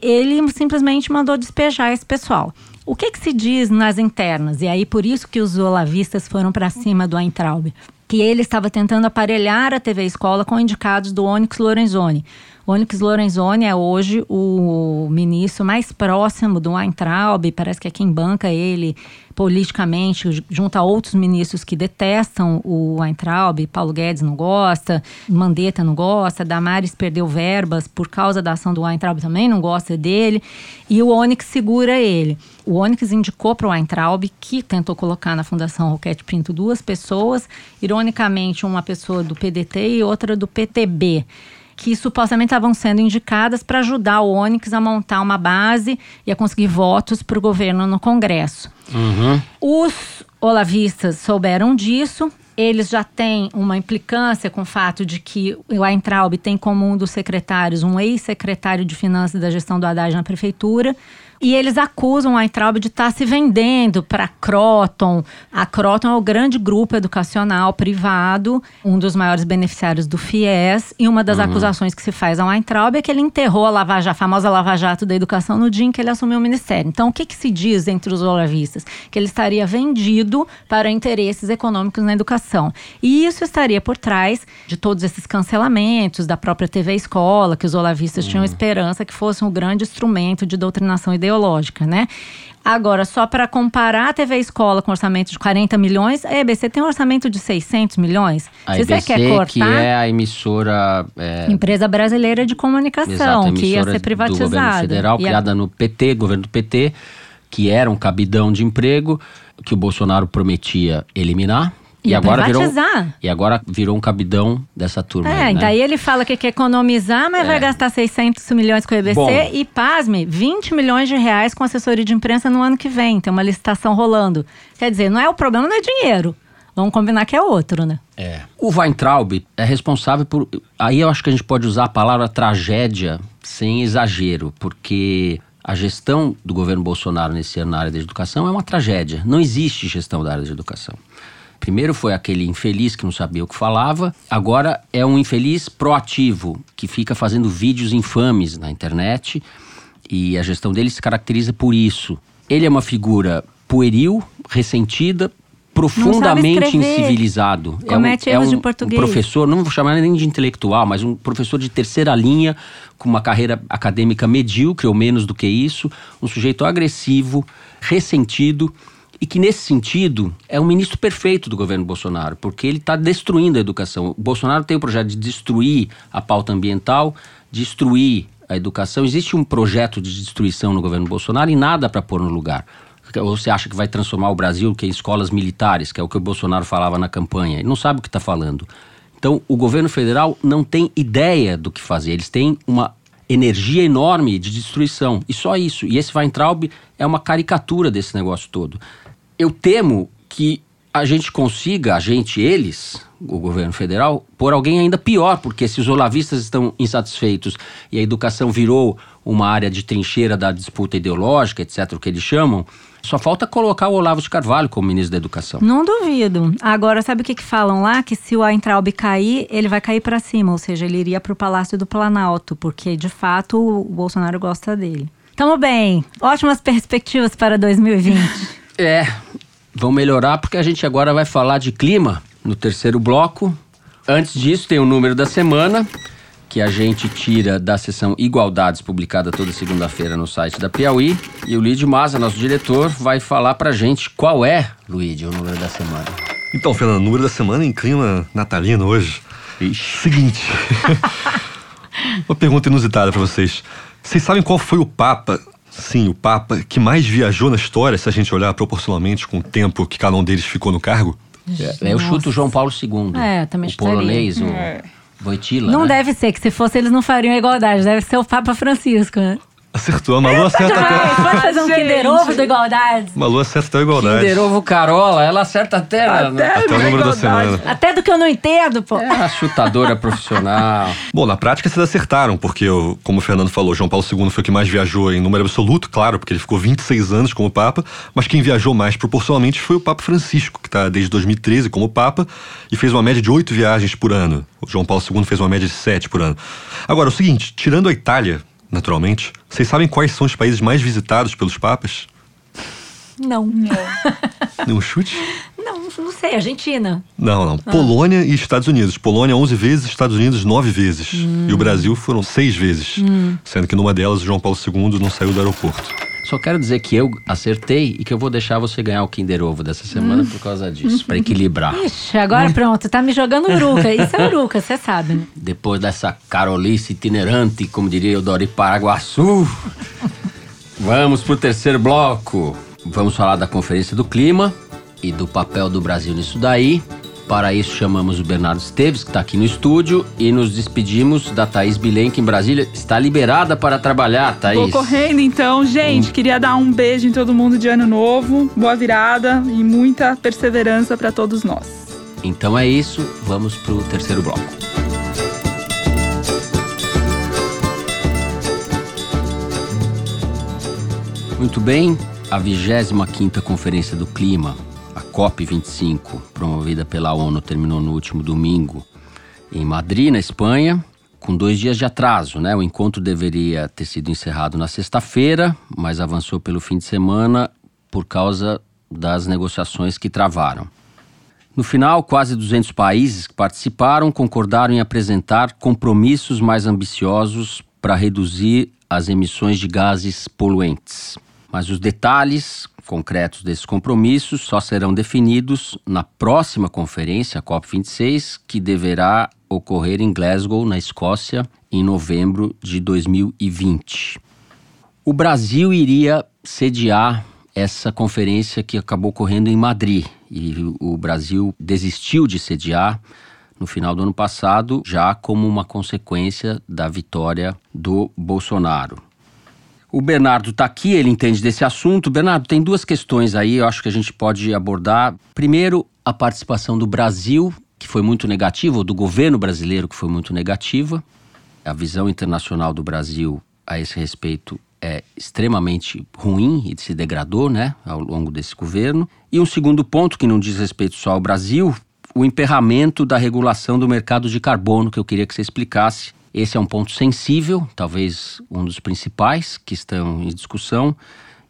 Ele simplesmente mandou despejar esse pessoal. O que, que se diz nas internas? E aí por isso que os olavistas foram para cima do Eintraub. Que ele estava tentando aparelhar a TV Escola com indicados do Onyx Lorenzoni. Onyx Lorenzoni é hoje o ministro mais próximo do Weintraub, parece que é quem banca ele politicamente, junto a outros ministros que detestam o Weintraub, Paulo Guedes não gosta, Mandetta não gosta, Damares perdeu verbas por causa da ação do Weintraub também não gosta dele, e o Onyx segura ele. O Onyx indicou para o Weintraub, que tentou colocar na Fundação Roquete Pinto duas pessoas, ironicamente uma pessoa do PDT e outra do PTB que supostamente estavam sendo indicadas para ajudar o Onyx a montar uma base e a conseguir votos para o governo no Congresso. Uhum. Os olavistas souberam disso. Eles já têm uma implicância com o fato de que o Weintraub tem como um dos secretários um ex-secretário de Finanças da gestão do Haddad na prefeitura. E eles acusam a Weintraub de estar tá se vendendo para Croton. A Croton é o grande grupo educacional privado, um dos maiores beneficiários do FIES. E uma das uhum. acusações que se faz ao Weintraub é que ele enterrou a, Lava Jato, a famosa Lava Jato da Educação no dia em que ele assumiu o ministério. Então, o que, que se diz entre os olavistas? Que ele estaria vendido para interesses econômicos na educação. E isso estaria por trás de todos esses cancelamentos, da própria TV Escola, que os olavistas uhum. tinham esperança que fosse um grande instrumento de doutrinação ideológica, né? Agora, só para comparar a TV Escola com orçamento de 40 milhões, a EBC tem um orçamento de 600 milhões. A Se EBC, você quer cortar, que é a emissora... É, Empresa Brasileira de Comunicação, exato, que ia ser privatizada. do governo federal, e criada a... no PT, governo do PT, que era um cabidão de emprego, que o Bolsonaro prometia eliminar. E, agora virou e agora virou um cabidão dessa turma. É, aí, né? daí ele fala que quer economizar, mas é. vai gastar 600 milhões com o EBC Bom, e, pasme, 20 milhões de reais com assessoria de imprensa no ano que vem. Tem uma licitação rolando. Quer dizer, não é o problema, não é dinheiro. Vamos combinar que é outro, né? É. O Weintraub é responsável por. Aí eu acho que a gente pode usar a palavra tragédia sem exagero, porque a gestão do governo Bolsonaro nesse ano na área da educação é uma tragédia. Não existe gestão da área de educação. Primeiro foi aquele infeliz que não sabia o que falava, agora é um infeliz proativo, que fica fazendo vídeos infames na internet e a gestão dele se caracteriza por isso. Ele é uma figura pueril, ressentida, profundamente incivilizado. Comete é um, erros é um, de português. um professor, não vou chamar nem de intelectual, mas um professor de terceira linha, com uma carreira acadêmica medíocre ou menos do que isso, um sujeito agressivo, ressentido e que, nesse sentido, é um ministro perfeito do governo Bolsonaro, porque ele está destruindo a educação. O Bolsonaro tem o projeto de destruir a pauta ambiental, destruir a educação. Existe um projeto de destruição no governo Bolsonaro e nada para pôr no lugar. Ou você acha que vai transformar o Brasil que é escolas militares, que é o que o Bolsonaro falava na campanha? Ele não sabe o que está falando. Então, o governo federal não tem ideia do que fazer. Eles têm uma energia enorme de destruição. E só isso. E esse Weintraub é uma caricatura desse negócio todo eu temo que a gente consiga, a gente, eles, o governo federal, por alguém ainda pior, porque se os olavistas estão insatisfeitos e a educação virou uma área de trincheira da disputa ideológica, etc., o que eles chamam, só falta colocar o Olavo de Carvalho como ministro da Educação. Não duvido. Agora, sabe o que, que falam lá? Que se o Weintraub cair, ele vai cair para cima, ou seja, ele iria para o Palácio do Planalto, porque de fato o Bolsonaro gosta dele. Tamo bem. Ótimas perspectivas para 2020. É, vão melhorar porque a gente agora vai falar de clima no terceiro bloco. Antes disso, tem o número da semana, que a gente tira da sessão Igualdades, publicada toda segunda-feira no site da Piauí. E o Luiz Maza, nosso diretor, vai falar pra gente qual é, Luiz, o número da semana. Então, Fernando, o número da semana em clima natalino hoje. Ixi. Seguinte. Uma pergunta inusitada para vocês. Vocês sabem qual foi o Papa Sim, o Papa que mais viajou na história, se a gente olhar proporcionalmente com o tempo que cada um deles ficou no cargo. É, eu chuto João Paulo II. É, também o polonês, o é. Voitila. Não né? deve ser, que se fosse eles não fariam igualdade, deve ser o Papa Francisco, né? Acertou, a Malu acerta até. Pode fazer um Kinder Ovo do Igualdade. Malu acerta até a Igualdade. Kinder Ovo Carola, ela acerta até. Até, né? até o número da semana. Até do que eu não entendo, pô. É uma chutadora profissional. Bom, na prática vocês acertaram, porque, como o Fernando falou, João Paulo II foi o que mais viajou em número absoluto, claro, porque ele ficou 26 anos como Papa, mas quem viajou mais proporcionalmente foi o Papa Francisco, que está desde 2013 como Papa e fez uma média de oito viagens por ano. O João Paulo II fez uma média de sete por ano. Agora, o seguinte, tirando a Itália, naturalmente. Vocês sabem quais são os países mais visitados pelos papas? Não. Não. Nenhum chute? Não, não sei. Argentina. Não, não. Ah. Polônia e Estados Unidos. Polônia 11 vezes, Estados Unidos 9 vezes. Hum. E o Brasil foram 6 vezes. Hum. Sendo que numa delas, João Paulo II não saiu do aeroporto. Só quero dizer que eu acertei e que eu vou deixar você ganhar o Kinder Ovo dessa semana hum. por causa disso, para equilibrar. Ixi, agora hum. pronto, tá me jogando uruca. Isso é uruca, você sabe, né? Depois dessa carolice itinerante, como diria o Dori Paraguaçu, vamos pro terceiro bloco. Vamos falar da Conferência do Clima e do papel do Brasil nisso daí. Para isso, chamamos o Bernardo Esteves, que está aqui no estúdio, e nos despedimos da Thaís Bilen, que em Brasília está liberada para trabalhar, Thaís. Vou correndo então. Gente, hum. queria dar um beijo em todo mundo de ano novo, boa virada e muita perseverança para todos nós. Então é isso, vamos para o terceiro bloco. Muito bem, a 25ª Conferência do Clima, COP25, promovida pela ONU, terminou no último domingo em Madrid, na Espanha, com dois dias de atraso, né? O encontro deveria ter sido encerrado na sexta-feira, mas avançou pelo fim de semana por causa das negociações que travaram. No final, quase 200 países que participaram concordaram em apresentar compromissos mais ambiciosos para reduzir as emissões de gases poluentes. Mas os detalhes concretos desses compromissos só serão definidos na próxima conferência, a COP26, que deverá ocorrer em Glasgow, na Escócia, em novembro de 2020. O Brasil iria sediar essa conferência que acabou ocorrendo em Madrid e o Brasil desistiu de sediar no final do ano passado, já como uma consequência da vitória do Bolsonaro. O Bernardo está aqui, ele entende desse assunto. Bernardo, tem duas questões aí, eu acho que a gente pode abordar. Primeiro, a participação do Brasil, que foi muito negativa, ou do governo brasileiro, que foi muito negativa. A visão internacional do Brasil a esse respeito é extremamente ruim e se degradou né, ao longo desse governo. E um segundo ponto, que não diz respeito só ao Brasil, o emperramento da regulação do mercado de carbono, que eu queria que você explicasse. Esse é um ponto sensível, talvez um dos principais que estão em discussão,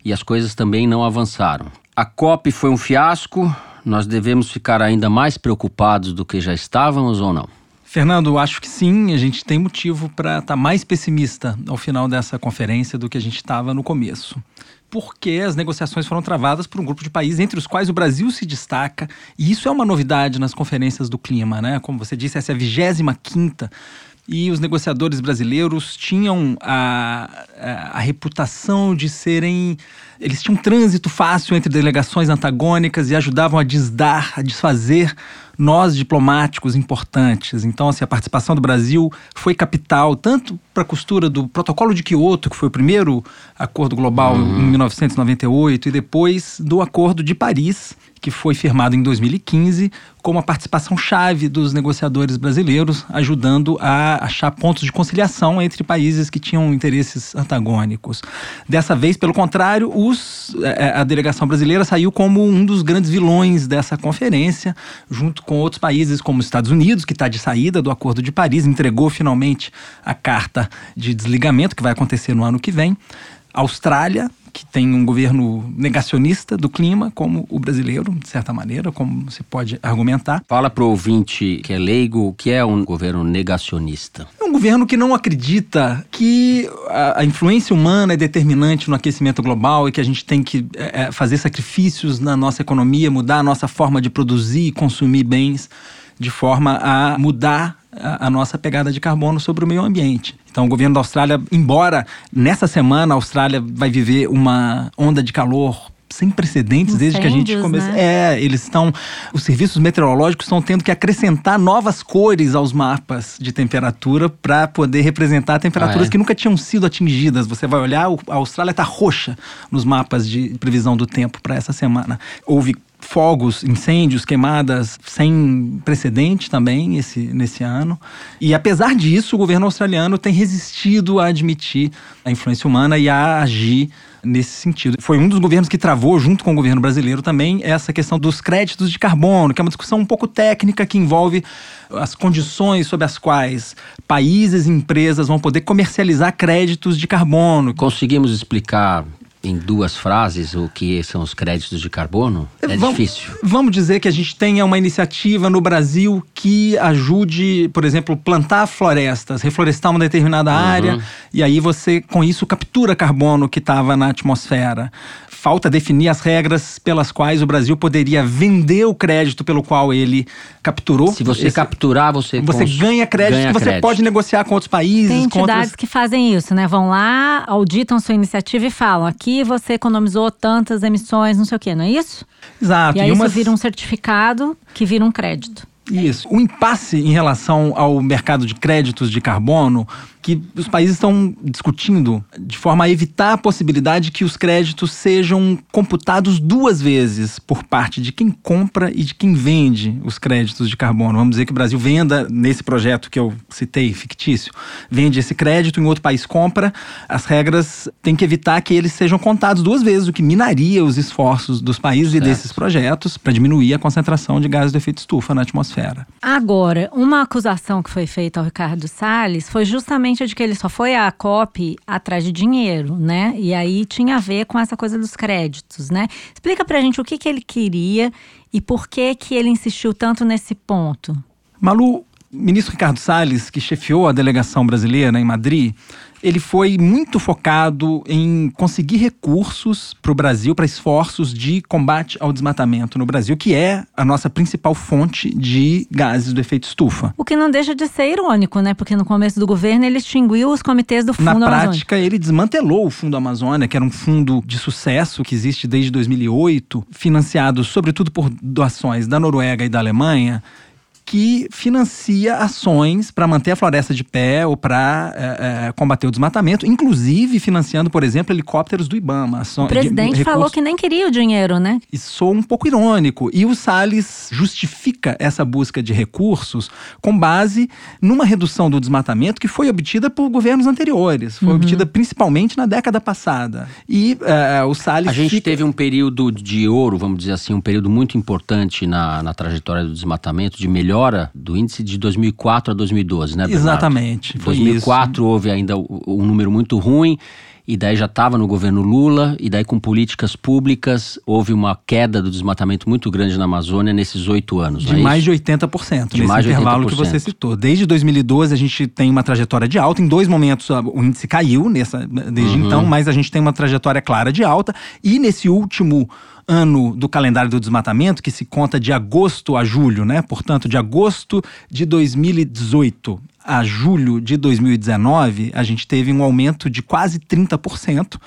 e as coisas também não avançaram. A COP foi um fiasco, nós devemos ficar ainda mais preocupados do que já estávamos ou não? Fernando, acho que sim, a gente tem motivo para estar tá mais pessimista ao final dessa conferência do que a gente estava no começo. Porque as negociações foram travadas por um grupo de países, entre os quais o Brasil se destaca, e isso é uma novidade nas conferências do clima, né? Como você disse, essa é a 25 quinta e os negociadores brasileiros tinham a, a, a, reputação de serem. Eles tinham um trânsito fácil entre delegações antagônicas e ajudavam a desdar, a desfazer nós diplomáticos importantes. Então, assim, a participação do Brasil foi capital, tanto para a costura do Protocolo de Quioto, que foi o primeiro acordo global uhum. em 1998, e depois do Acordo de Paris, que foi firmado em 2015, com uma participação chave dos negociadores brasileiros, ajudando a achar pontos de conciliação entre países que tinham interesses antagônicos. Dessa vez, pelo contrário, os, é, a delegação brasileira saiu como um dos grandes vilões dessa conferência, junto com outros países como os Estados Unidos, que está de saída do Acordo de Paris, entregou finalmente a carta de desligamento que vai acontecer no ano que vem. Austrália, que tem um governo negacionista do clima, como o brasileiro, de certa maneira, como se pode argumentar. Fala para o ouvinte que é leigo o que é um governo negacionista. É um governo que não acredita que a, a influência humana é determinante no aquecimento global e que a gente tem que é, é fazer sacrifícios na nossa economia, mudar a nossa forma de produzir e consumir bens de forma a mudar a, a nossa pegada de carbono sobre o meio ambiente. Então, o governo da Austrália, embora nessa semana a Austrália vai viver uma onda de calor sem precedentes Incêndios, desde que a gente começou. Né? É, eles estão. Os serviços meteorológicos estão tendo que acrescentar novas cores aos mapas de temperatura para poder representar temperaturas ah, é? que nunca tinham sido atingidas. Você vai olhar, a Austrália está roxa nos mapas de previsão do tempo para essa semana. Houve fogos, incêndios, queimadas sem precedente também esse, nesse ano. E apesar disso, o governo australiano tem resistido a admitir a influência humana e a agir nesse sentido. Foi um dos governos que travou, junto com o governo brasileiro também, essa questão dos créditos de carbono, que é uma discussão um pouco técnica que envolve as condições sob as quais países e empresas vão poder comercializar créditos de carbono. Conseguimos explicar em duas frases o que são os créditos de carbono? É vamos, difícil. Vamos dizer que a gente tenha uma iniciativa no Brasil que ajude, por exemplo, plantar florestas, reflorestar uma determinada uhum. área, e aí você, com isso, captura carbono que estava na atmosfera falta definir as regras pelas quais o Brasil poderia vender o crédito pelo qual ele capturou. Se você esse, capturar, você você ganha crédito ganha que você crédito. pode negociar com outros países. Tem entidades outras... que fazem isso, né? Vão lá, auditam sua iniciativa e falam: aqui você economizou tantas emissões, não sei o quê, não é isso? Exato. E aí e umas... isso vira um certificado que vira um crédito. Isso. O impasse em relação ao mercado de créditos de carbono que os países estão discutindo de forma a evitar a possibilidade que os créditos sejam computados duas vezes por parte de quem compra e de quem vende os créditos de carbono. Vamos dizer que o Brasil venda nesse projeto que eu citei, fictício, vende esse crédito, em outro país compra. As regras têm que evitar que eles sejam contados duas vezes, o que minaria os esforços dos países certo. e desses projetos para diminuir a concentração de gases de efeito estufa na atmosfera. Agora, uma acusação que foi feita ao Ricardo Salles foi justamente de que ele só foi à COP atrás de dinheiro, né? E aí tinha a ver com essa coisa dos créditos, né? Explica pra gente o que, que ele queria e por que, que ele insistiu tanto nesse ponto. Malu, ministro Ricardo Salles, que chefiou a delegação brasileira em Madrid, ele foi muito focado em conseguir recursos para o Brasil, para esforços de combate ao desmatamento no Brasil, que é a nossa principal fonte de gases do efeito estufa. O que não deixa de ser irônico, né? Porque no começo do governo ele extinguiu os comitês do Fundo Na Amazônia. prática, ele desmantelou o Fundo Amazônia, que era um fundo de sucesso que existe desde 2008, financiado sobretudo por doações da Noruega e da Alemanha que financia ações para manter a floresta de pé ou para é, é, combater o desmatamento, inclusive financiando, por exemplo, helicópteros do IBAMA. O presidente de, falou que nem queria o dinheiro, né? Isso sou um pouco irônico. E o Salles justifica essa busca de recursos com base numa redução do desmatamento que foi obtida por governos anteriores, foi uhum. obtida principalmente na década passada. E uh, o Salles. A gente fica... teve um período de ouro, vamos dizer assim, um período muito importante na, na trajetória do desmatamento, de melhor melhora do índice de 2004 a 2012, né, Bernardo? Exatamente. Em 2004 isso. houve ainda um número muito ruim e daí já estava no governo Lula, e daí com políticas públicas houve uma queda do desmatamento muito grande na Amazônia nesses oito anos. De é mais de 80%, de nesse mais intervalo 80%. que você citou. Desde 2012 a gente tem uma trajetória de alta, em dois momentos o índice caiu nessa, desde uhum. então, mas a gente tem uma trajetória clara de alta, e nesse último ano do calendário do desmatamento, que se conta de agosto a julho, né? Portanto, de agosto de 2018 a julho de 2019, a gente teve um aumento de quase 30%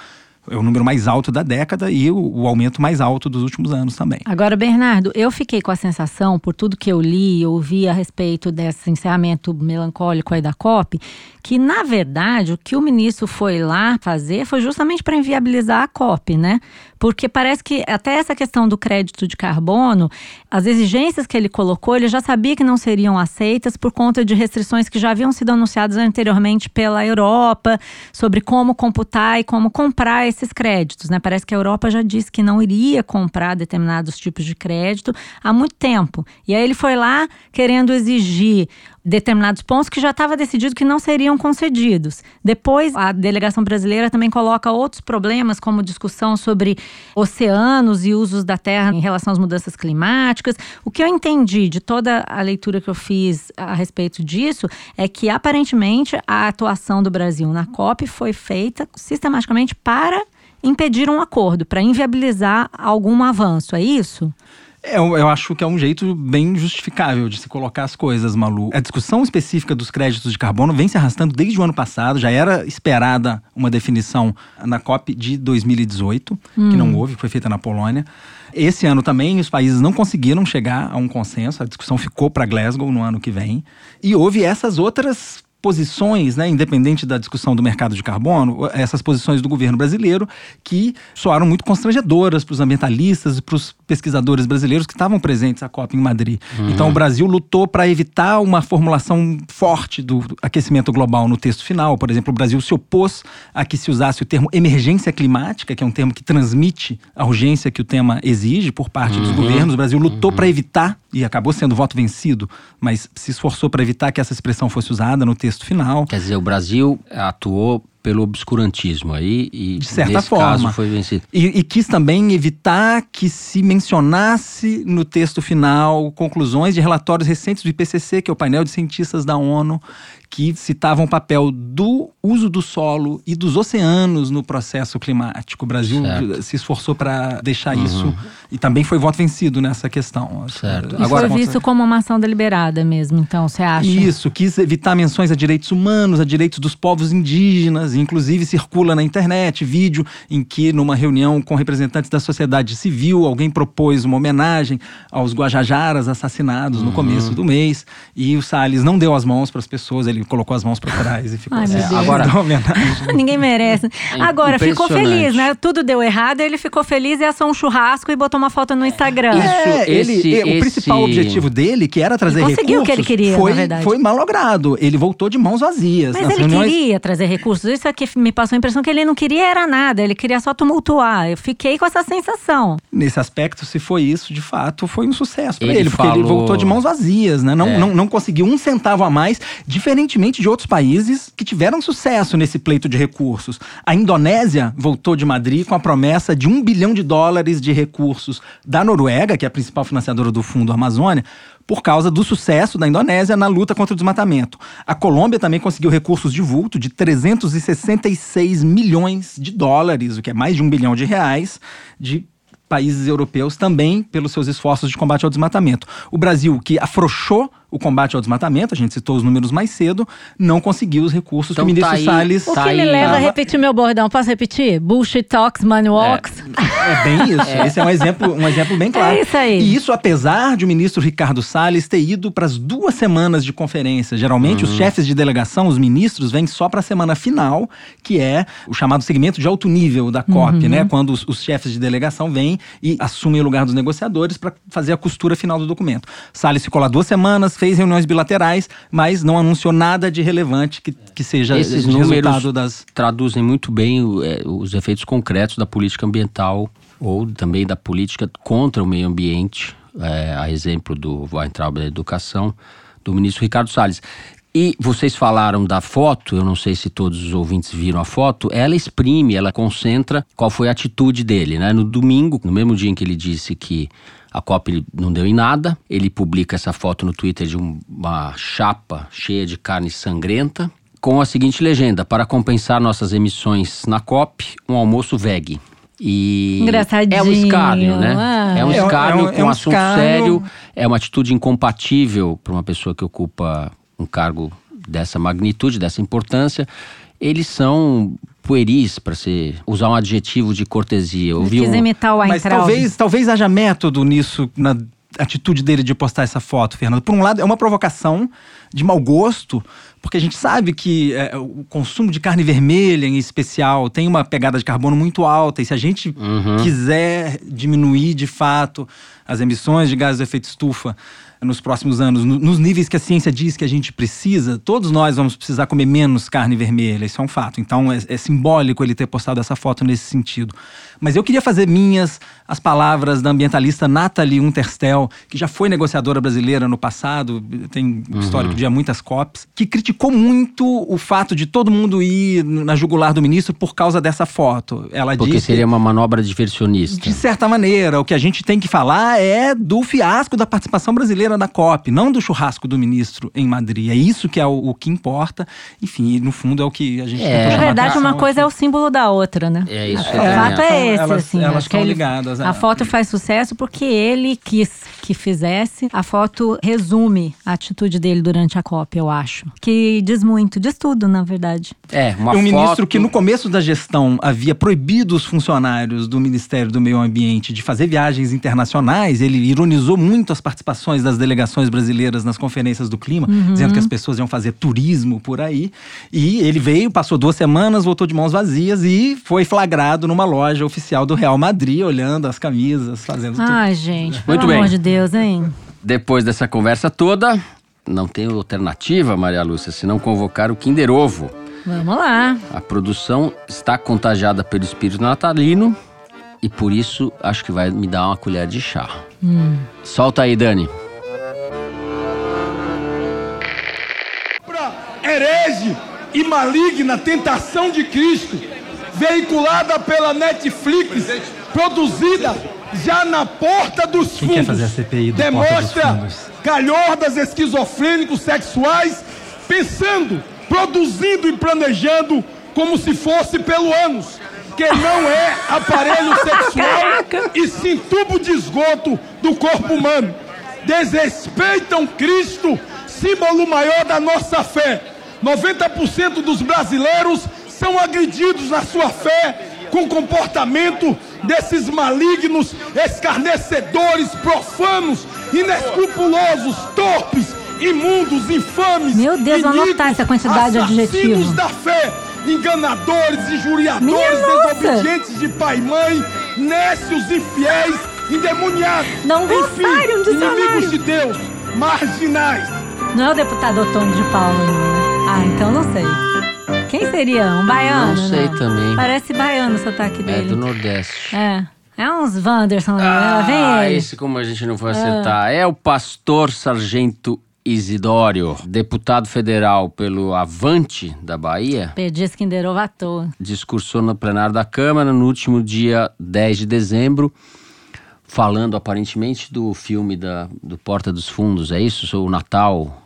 é o número mais alto da década e o, o, aumento mais alto dos últimos anos também. Agora, Bernardo, eu fiquei com a sensação, por tudo que eu li e ouvi a respeito desse encerramento melancólico aí da COP, que na verdade o que o ministro foi lá fazer foi justamente para inviabilizar a COP, né? Porque parece que até essa questão do crédito de carbono, as exigências que ele colocou, ele já sabia que não seriam aceitas por conta de restrições que já haviam sido anunciadas anteriormente pela Europa sobre como computar e como comprar esses créditos, né? Parece que a Europa já disse que não iria comprar determinados tipos de crédito há muito tempo. E aí ele foi lá querendo exigir determinados pontos que já estava decidido que não seriam concedidos. Depois, a delegação brasileira também coloca outros problemas, como discussão sobre oceanos e usos da terra em relação às mudanças climáticas. O que eu entendi de toda a leitura que eu fiz a respeito disso é que, aparentemente, a atuação do Brasil na COP foi feita sistematicamente para impedir um acordo, para inviabilizar algum avanço. É isso? É, eu acho que é um jeito bem justificável de se colocar as coisas, Malu. A discussão específica dos créditos de carbono vem se arrastando desde o ano passado. Já era esperada uma definição na COP de 2018, hum. que não hum. houve, foi feita na Polônia. Esse ano também os países não conseguiram chegar a um consenso, a discussão ficou para Glasgow no ano que vem. E houve essas outras posições, né, independente da discussão do mercado de carbono, essas posições do governo brasileiro que soaram muito constrangedoras para os ambientalistas e para os pesquisadores brasileiros que estavam presentes à COP em Madrid. Uhum. Então o Brasil lutou para evitar uma formulação forte do aquecimento global no texto final. Por exemplo, o Brasil se opôs a que se usasse o termo emergência climática, que é um termo que transmite a urgência que o tema exige por parte uhum. dos governos. O Brasil lutou uhum. para evitar e acabou sendo voto vencido, mas se esforçou para evitar que essa expressão fosse usada no texto final. Quer dizer, o Brasil atuou pelo obscurantismo aí e de certa forma foi vencido. E, e, quis também evitar que se mencionasse no texto final conclusões de relatórios recentes do IPCC, que é o painel de cientistas da ONU, que citavam o papel do uso do solo e dos oceanos no processo climático. O Brasil certo. se esforçou para deixar uhum. isso e também foi voto vencido nessa questão. Certo. E Agora, foi visto como uma ação deliberada mesmo, então, você acha? Isso, quis evitar menções a direitos humanos, a direitos dos povos indígenas e inclusive circula na internet vídeo em que, numa reunião com representantes da sociedade civil, alguém propôs uma homenagem aos Guajajaras assassinados no começo do mês e o Salles não deu as mãos para as pessoas, ele colocou as mãos para trás e ficou Ai, assim, agora homenagem. Ninguém merece. É Agora, ficou feliz, né? Tudo deu errado, ele ficou feliz e assou um churrasco e botou uma foto no Instagram. Isso, É, ele, esse- é, o principal esse- objetivo dele, que era trazer Ele conseguiu o recursos, que ele queria, foi, na verdade. foi malogrado. Ele voltou de mãos vazias. Mas ele reuniões- queria trazer recursos. Isso aqui me passou a impressão que ele não queria era nada. Ele queria só tumultuar. Eu fiquei com essa sensação. Nesse aspecto, se foi isso, de fato, foi um sucesso para Ele ele, porque ele voltou de mãos vazias, né? Não, É. não, não conseguiu um centavo a mais, diferentemente de outros países que tiveram sucesso nesse pleito de recursos. A Indonésia voltou de Madrid com a promessa de um bilhão de dólares de recursos da Noruega, que é a principal financiadora do Fundo Amazônia, por causa do sucesso da Indonésia na luta contra o desmatamento. A Colômbia também conseguiu recursos de vulto de 366 milhões de dólares, o que é mais de um bilhão de reais, de países europeus também pelos seus esforços de combate ao desmatamento. O Brasil, que afrouxou o combate ao desmatamento, a gente citou os números mais cedo, não conseguiu os recursos Então que o tá ministro aí- Salles... O Tá que me aí, leva a tava- repetir meu bordão. Posso repetir? Bullshit talks, money walks. É bem isso. Esse é um exemplo, um exemplo bem claro. É isso aí. E isso apesar de o ministro Ricardo Salles ter ido para as duas semanas de conferência. Geralmente Uhum. os chefes de delegação, os ministros, vêm só para a semana final, que é o chamado segmento de alto nível da COP, Uhum. né? Quando os, os chefes de delegação vêm e assumem o lugar dos negociadores para fazer a costura final do documento. Salles ficou lá duas semanas, fez reuniões bilaterais, mas não anunciou nada de relevante que, que seja Esses números das traduzem muito bem é, os efeitos concretos da política ambiental ou também da política contra o meio ambiente, é, a exemplo do Weintraub da Educação, do ministro Ricardo Salles. E vocês falaram da foto, eu não sei se todos os ouvintes viram a foto, ela exprime, ela concentra qual foi a atitude dele, né? No domingo, no mesmo dia em que ele disse que a COP não deu em nada, ele publica essa foto no Twitter de um- uma chapa cheia de carne sangrenta, com a seguinte legenda: para compensar nossas emissões na COP, um almoço veg. E Engraçadinho, é um escárnio, né? ah. É um É um- escárnio é um- com é um um assunto escárnio. sério, é uma atitude incompatível para uma pessoa que ocupa um cargo dessa magnitude, dessa importância. Eles são pueris, para se usar um adjetivo de cortesia. Eu vi um- imitar o Mas talvez, talvez haja método nisso, na atitude dele de postar essa foto, Fernando. Por um lado, é uma provocação de mau gosto, porque a gente sabe que é, o consumo de carne vermelha, em especial, tem uma pegada de carbono muito alta. E se a gente quiser diminuir de fato as emissões de gases de efeito estufa nos próximos anos, no- nos níveis que a ciência diz que a gente precisa, todos nós vamos precisar comer menos carne vermelha, isso é um fato. Então é, é simbólico ele ter postado essa foto nesse sentido. Mas eu queria fazer minhas as palavras da ambientalista Nathalie Unterstel, que já foi negociadora brasileira no passado, tem um histórico de muitas COPs, que criticou muito o fato de todo mundo ir na jugular do ministro por causa dessa foto. Ela Porque disse seria uma manobra diversionista. de certa maneira, o que a gente tem que falar é do fiasco da participação brasileira na COP, não do churrasco do ministro em Madrid. É isso que é o, o que importa. Enfim, no fundo é o que a gente É. Na verdade, uma coisa é o aqui. símbolo da outra, né? É isso que O fato também é esse, Elas- assim. elas estão ele- ligadas, é. A foto faz sucesso porque ele quis que fizesse. A foto resume a atitude dele durante a COP, eu acho. Que diz muito, diz tudo, na verdade. É, uma um foto... ministro que no começo da gestão havia proibido os funcionários do Ministério do Meio Ambiente de fazer viagens internacionais, ele ironizou muito as participações das delegações brasileiras nas conferências do clima, dizendo que as pessoas iam fazer turismo por aí. E ele veio, passou duas semanas, voltou de mãos vazias e foi flagrado numa loja oficial do Real Madrid, olhando as camisas, fazendo tudo. Ai, gente, Muito pelo bem. amor de Deus, hein? Depois dessa conversa toda, não tem alternativa, Maria Lúcia, se não convocar o Kinder Ovo. Vamos lá. A produção está contagiada pelo espírito natalino e por isso acho que vai me dar uma colher de chá. Solta aí, Dani. herege e maligna tentação de Cristo, veiculada pela Netflix, produzida já na porta dos Quem fundos, do demonstra Fundos? calhordas esquizofrênicos sexuais, pensando, produzindo e planejando como se fosse pelo ânus, que não é aparelho sexual e sim tubo de esgoto do corpo humano. Desrespeitam Cristo, símbolo maior da nossa fé. 90% dos brasileiros são agredidos na sua fé com comportamento desses malignos, escarnecedores, profanos, inescrupulosos, torpes, imundos, infames. Meu Deus, vou iníquos, anotar essa quantidade de adjetivos. da fé, enganadores, injuriadores, desobedientes de pai e mãe, nécios, infiéis, endemoniados. Não vou Enfim, inimigos de Deus, marginais. Não é o deputado Otônio de Paula ainda, né? Ah, então não sei. Quem seria? Um baiano? Não sei né? também. Parece baiano o sotaque É dele. do Nordeste. É. É uns Wanderson, né? Vem Ah, esse como a gente não foi acertar. É o pastor Sargento Isidório, deputado federal pelo Avante da Bahia, Perdi Kinder Ovo à toa. discursou no plenário da Câmara no último dia 10 de dezembro, falando aparentemente do filme da, do Porta dos Fundos. É isso? O Natal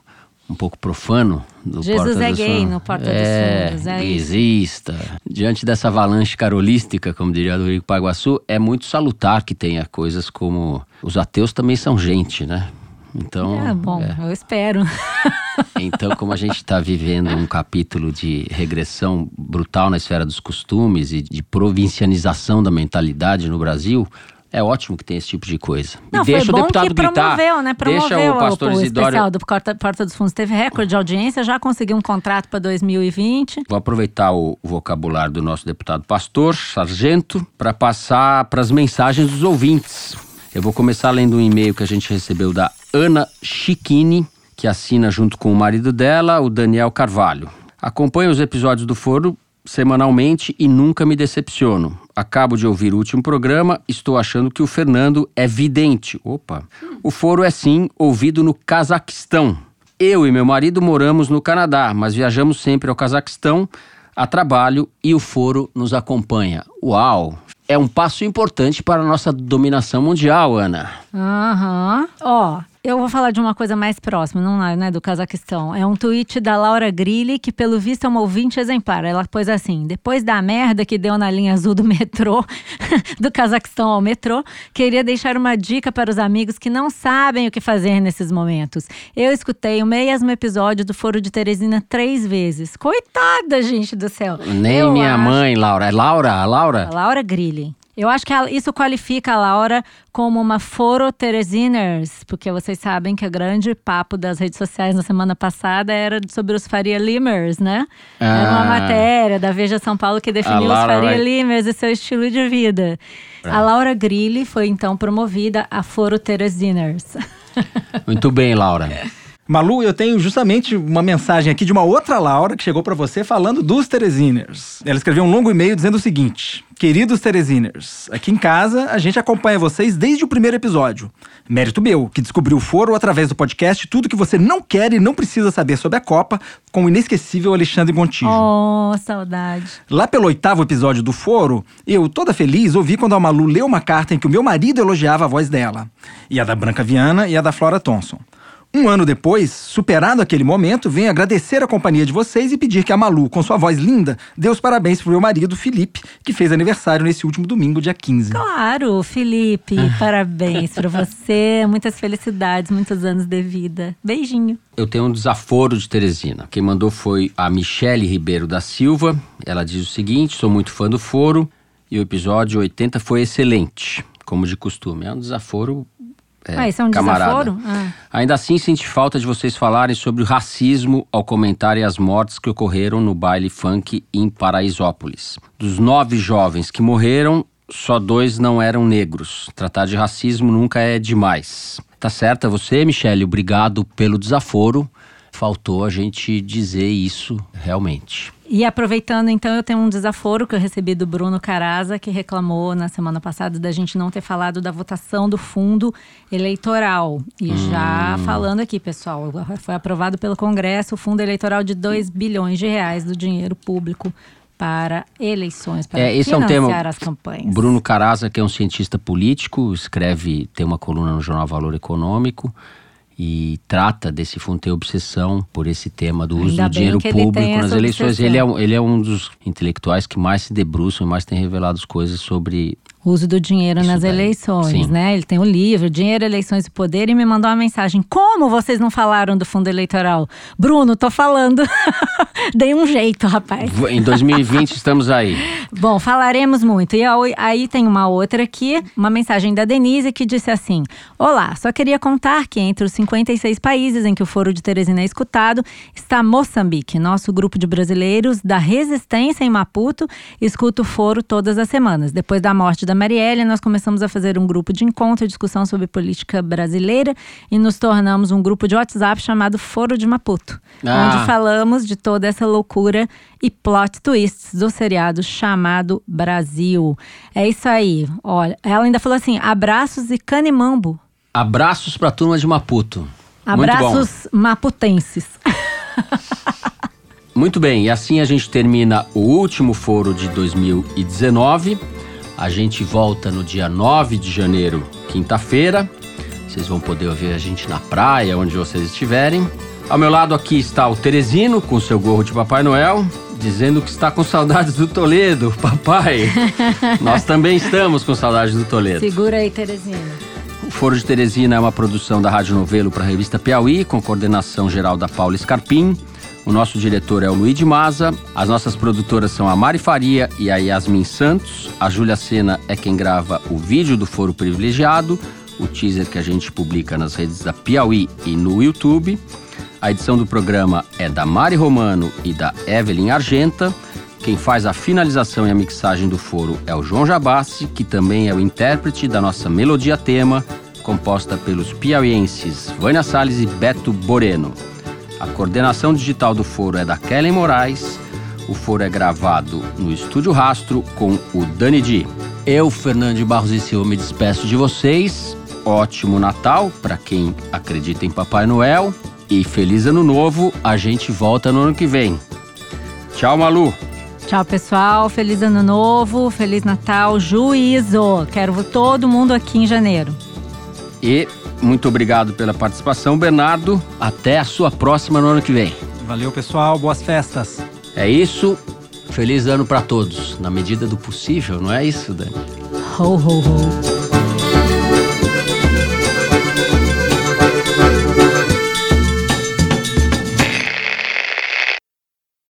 um pouco profano do Jesus Porta é dos gay Fundos. no Porta dos é, Fundos, é gaysista. Diante dessa avalanche carolística, como diria do Rico Paguaçu, é muito salutar que tenha coisas como... Os ateus também são gente, né? Então, É bom, eu espero. então, como a gente está vivendo um capítulo de regressão brutal na esfera dos costumes e de provincianização da mentalidade no Brasil, é ótimo que tem esse tipo de coisa. Não, deixa foi o bom deputado que gritar. promoveu, né? Promoveu deixa o pastor o, Isidório. especial do Porta, Porta dos Fundos. Teve recorde de audiência, já conseguiu um contrato para 2020. Vou aproveitar o vocabulário do nosso deputado pastor, sargento, para passar para as mensagens dos ouvintes. Eu vou começar lendo um e-mail que a gente recebeu da Ana Chiquini, que assina junto com o marido dela, o Daniel Carvalho. Acompanho os episódios do Foro semanalmente e nunca me decepciono. Acabo de ouvir o último programa, estou achando que o Fernando é vidente. Opa! O Foro é sim ouvido no Cazaquistão. Eu e meu marido moramos no Canadá, mas viajamos sempre ao Cazaquistão a trabalho e o Foro nos acompanha. Uau! É um passo importante para a nossa dominação mundial, Ana. Aham. Ó, eu vou falar de uma coisa mais próxima, não é né, do Cazaquistão. É um tweet da Laura Grilli, que pelo visto é uma ouvinte exemplar. Ela pôs assim: depois da merda que deu na linha azul do metrô, do Cazaquistão ao metrô, queria deixar uma dica para os amigos que não sabem o que fazer nesses momentos. Eu escutei o mesmo episódio do Foro de Teresina três vezes. Coitada, gente do céu. Nem Eu minha acho- mãe, Laura. É Laura? Laura? a Laura Grilli. Eu acho que ela- isso qualifica a Laura como uma foro Teresiners, porque vocês sabem que o grande papo das redes sociais na semana passada era sobre os Faria Limers, né? Era uma Ah. matéria da Veja São Paulo que definiu os Faria vai- Limers e seu estilo de vida. A Laura Grilli foi então promovida a foro Teresiners. Muito bem, Laura. Malu, eu tenho justamente uma mensagem aqui de uma outra Laura que chegou pra você falando dos Teresiners. Ela escreveu um longo e-mail dizendo o seguinte: Queridos Teresiners, aqui em casa a gente acompanha vocês desde o primeiro episódio. Mérito meu, que descobriu o foro através do podcast tudo que você não quer e não precisa saber sobre a Copa, com o inesquecível Alexandre Gontijo. Oh, saudade. Lá pelo oitavo episódio do Foro, eu, toda feliz, ouvi quando a Malu leu uma carta em que o meu marido elogiava a voz dela. E a da Branca Viana e a da Flora Thompson. Um ano depois, superado aquele momento, venho agradecer a companhia de vocês e pedir que a Malu, com sua voz linda, dê os parabéns pro meu marido, Felipe, que fez aniversário nesse último domingo, dia 15. Claro, Felipe, parabéns pra você. Muitas felicidades, muitos anos de vida. Beijinho. Eu tenho um desaforo de Teresina. Quem mandou foi a Michele Ribeiro da Silva. Ela diz o seguinte: sou muito fã do foro e o episódio 80 foi excelente, como de costume. É um desaforo. É, ah, isso é um camarada. desaforo? Ah. Ainda assim, senti falta de vocês falarem sobre o racismo ao comentarem as mortes que ocorreram no baile funk em Paraisópolis. Dos nove jovens que morreram, só dois não eram negros. Tratar de racismo nunca é demais. Tá certa você, Michele? Obrigado pelo desaforo. Faltou a gente dizer isso realmente. E aproveitando, então, eu tenho um desaforo que eu recebi do Bruno Caraza, que reclamou na semana passada da gente não ter falado da votação do fundo eleitoral. E já falando aqui, pessoal, foi aprovado pelo Congresso o fundo eleitoral de 2 bilhões de reais do dinheiro público para eleições, para É, esse é um financiar tema. as campanhas. Bruno Caraza, que é um cientista político, escreve, tem uma coluna no jornal Valor Econômico e trata desse fundo, tem obsessão por esse tema do uso Ainda do dinheiro público nas eleições. obsessão. Ele é, um, ele é um dos intelectuais que mais se debruçam e mais tem revelado as coisas sobre uso do dinheiro nas daí, eleições, sim. né? Ele tem o livro Dinheiro, Eleições e Poder e me mandou uma mensagem: Como vocês não falaram do fundo eleitoral? Bruno, tô falando. Dei um jeito, rapaz. Em 2020 estamos aí. Bom, falaremos muito. E aí tem uma outra aqui, uma mensagem da Denise que disse assim: Olá, só queria contar que entre os 56 países em que o Foro de Teresina é escutado está Moçambique. Nosso grupo de brasileiros da Resistência em Maputo escuta o Foro todas as semanas. Depois da morte da Marielle, nós começamos a fazer um grupo de encontro e discussão sobre política brasileira e nos tornamos um grupo de WhatsApp chamado Foro de Maputo, Ah. onde falamos de toda essa loucura e plot twists do seriado chamado Brasil. É isso aí. Olha, ela ainda falou assim: abraços e canimambo. Abraços pra turma de Maputo. Abraços maputenses. Muito bem, e assim a gente termina o último foro de 2019. A gente volta no dia 9 de janeiro, quinta-feira. Vocês vão poder ouvir a gente na praia, onde vocês estiverem. Ao meu lado aqui está o Teresino, com seu gorro de Papai Noel, dizendo que está com saudades do Toledo. Papai, nós também estamos com saudades do Toledo. Segura aí, Terezinha. O Foro de Teresina é uma produção da Rádio Novelo para a revista Piauí, com coordenação geral da Paula Scarpim. O nosso diretor é o Luiz de Maza. As nossas produtoras são a Mari Faria e a Yasmin Santos. A Júlia Sena é quem grava o vídeo do Foro Privilegiado, o teaser que a gente publica nas redes da Piauí e no YouTube. A edição do programa é da Mari Romano e da Evelyn Argenta. Quem faz a finalização e a mixagem do foro é o João Jabassi, que também é o intérprete da nossa melodia tema, composta pelos piauienses Vânia Salles e Beto Boreno. A coordenação digital do foro é da Kellen Moraes. O foro é gravado no Estúdio Rastro com o Dani Di. Eu, Fernando de Barros e Silva, me despeço de vocês. Ótimo Natal para quem acredita em Papai Noel. E feliz Ano Novo. A gente volta no ano que vem. Tchau, Malu. Tchau, pessoal. Feliz Ano Novo, Feliz Natal, juízo. Quero todo mundo aqui em janeiro. E muito obrigado pela participação, Bernardo. Até a sua próxima no ano que vem. Valeu, pessoal. Boas festas. É isso. Feliz ano para todos, na medida do possível, não é isso, Dani? Ho, ho, ho.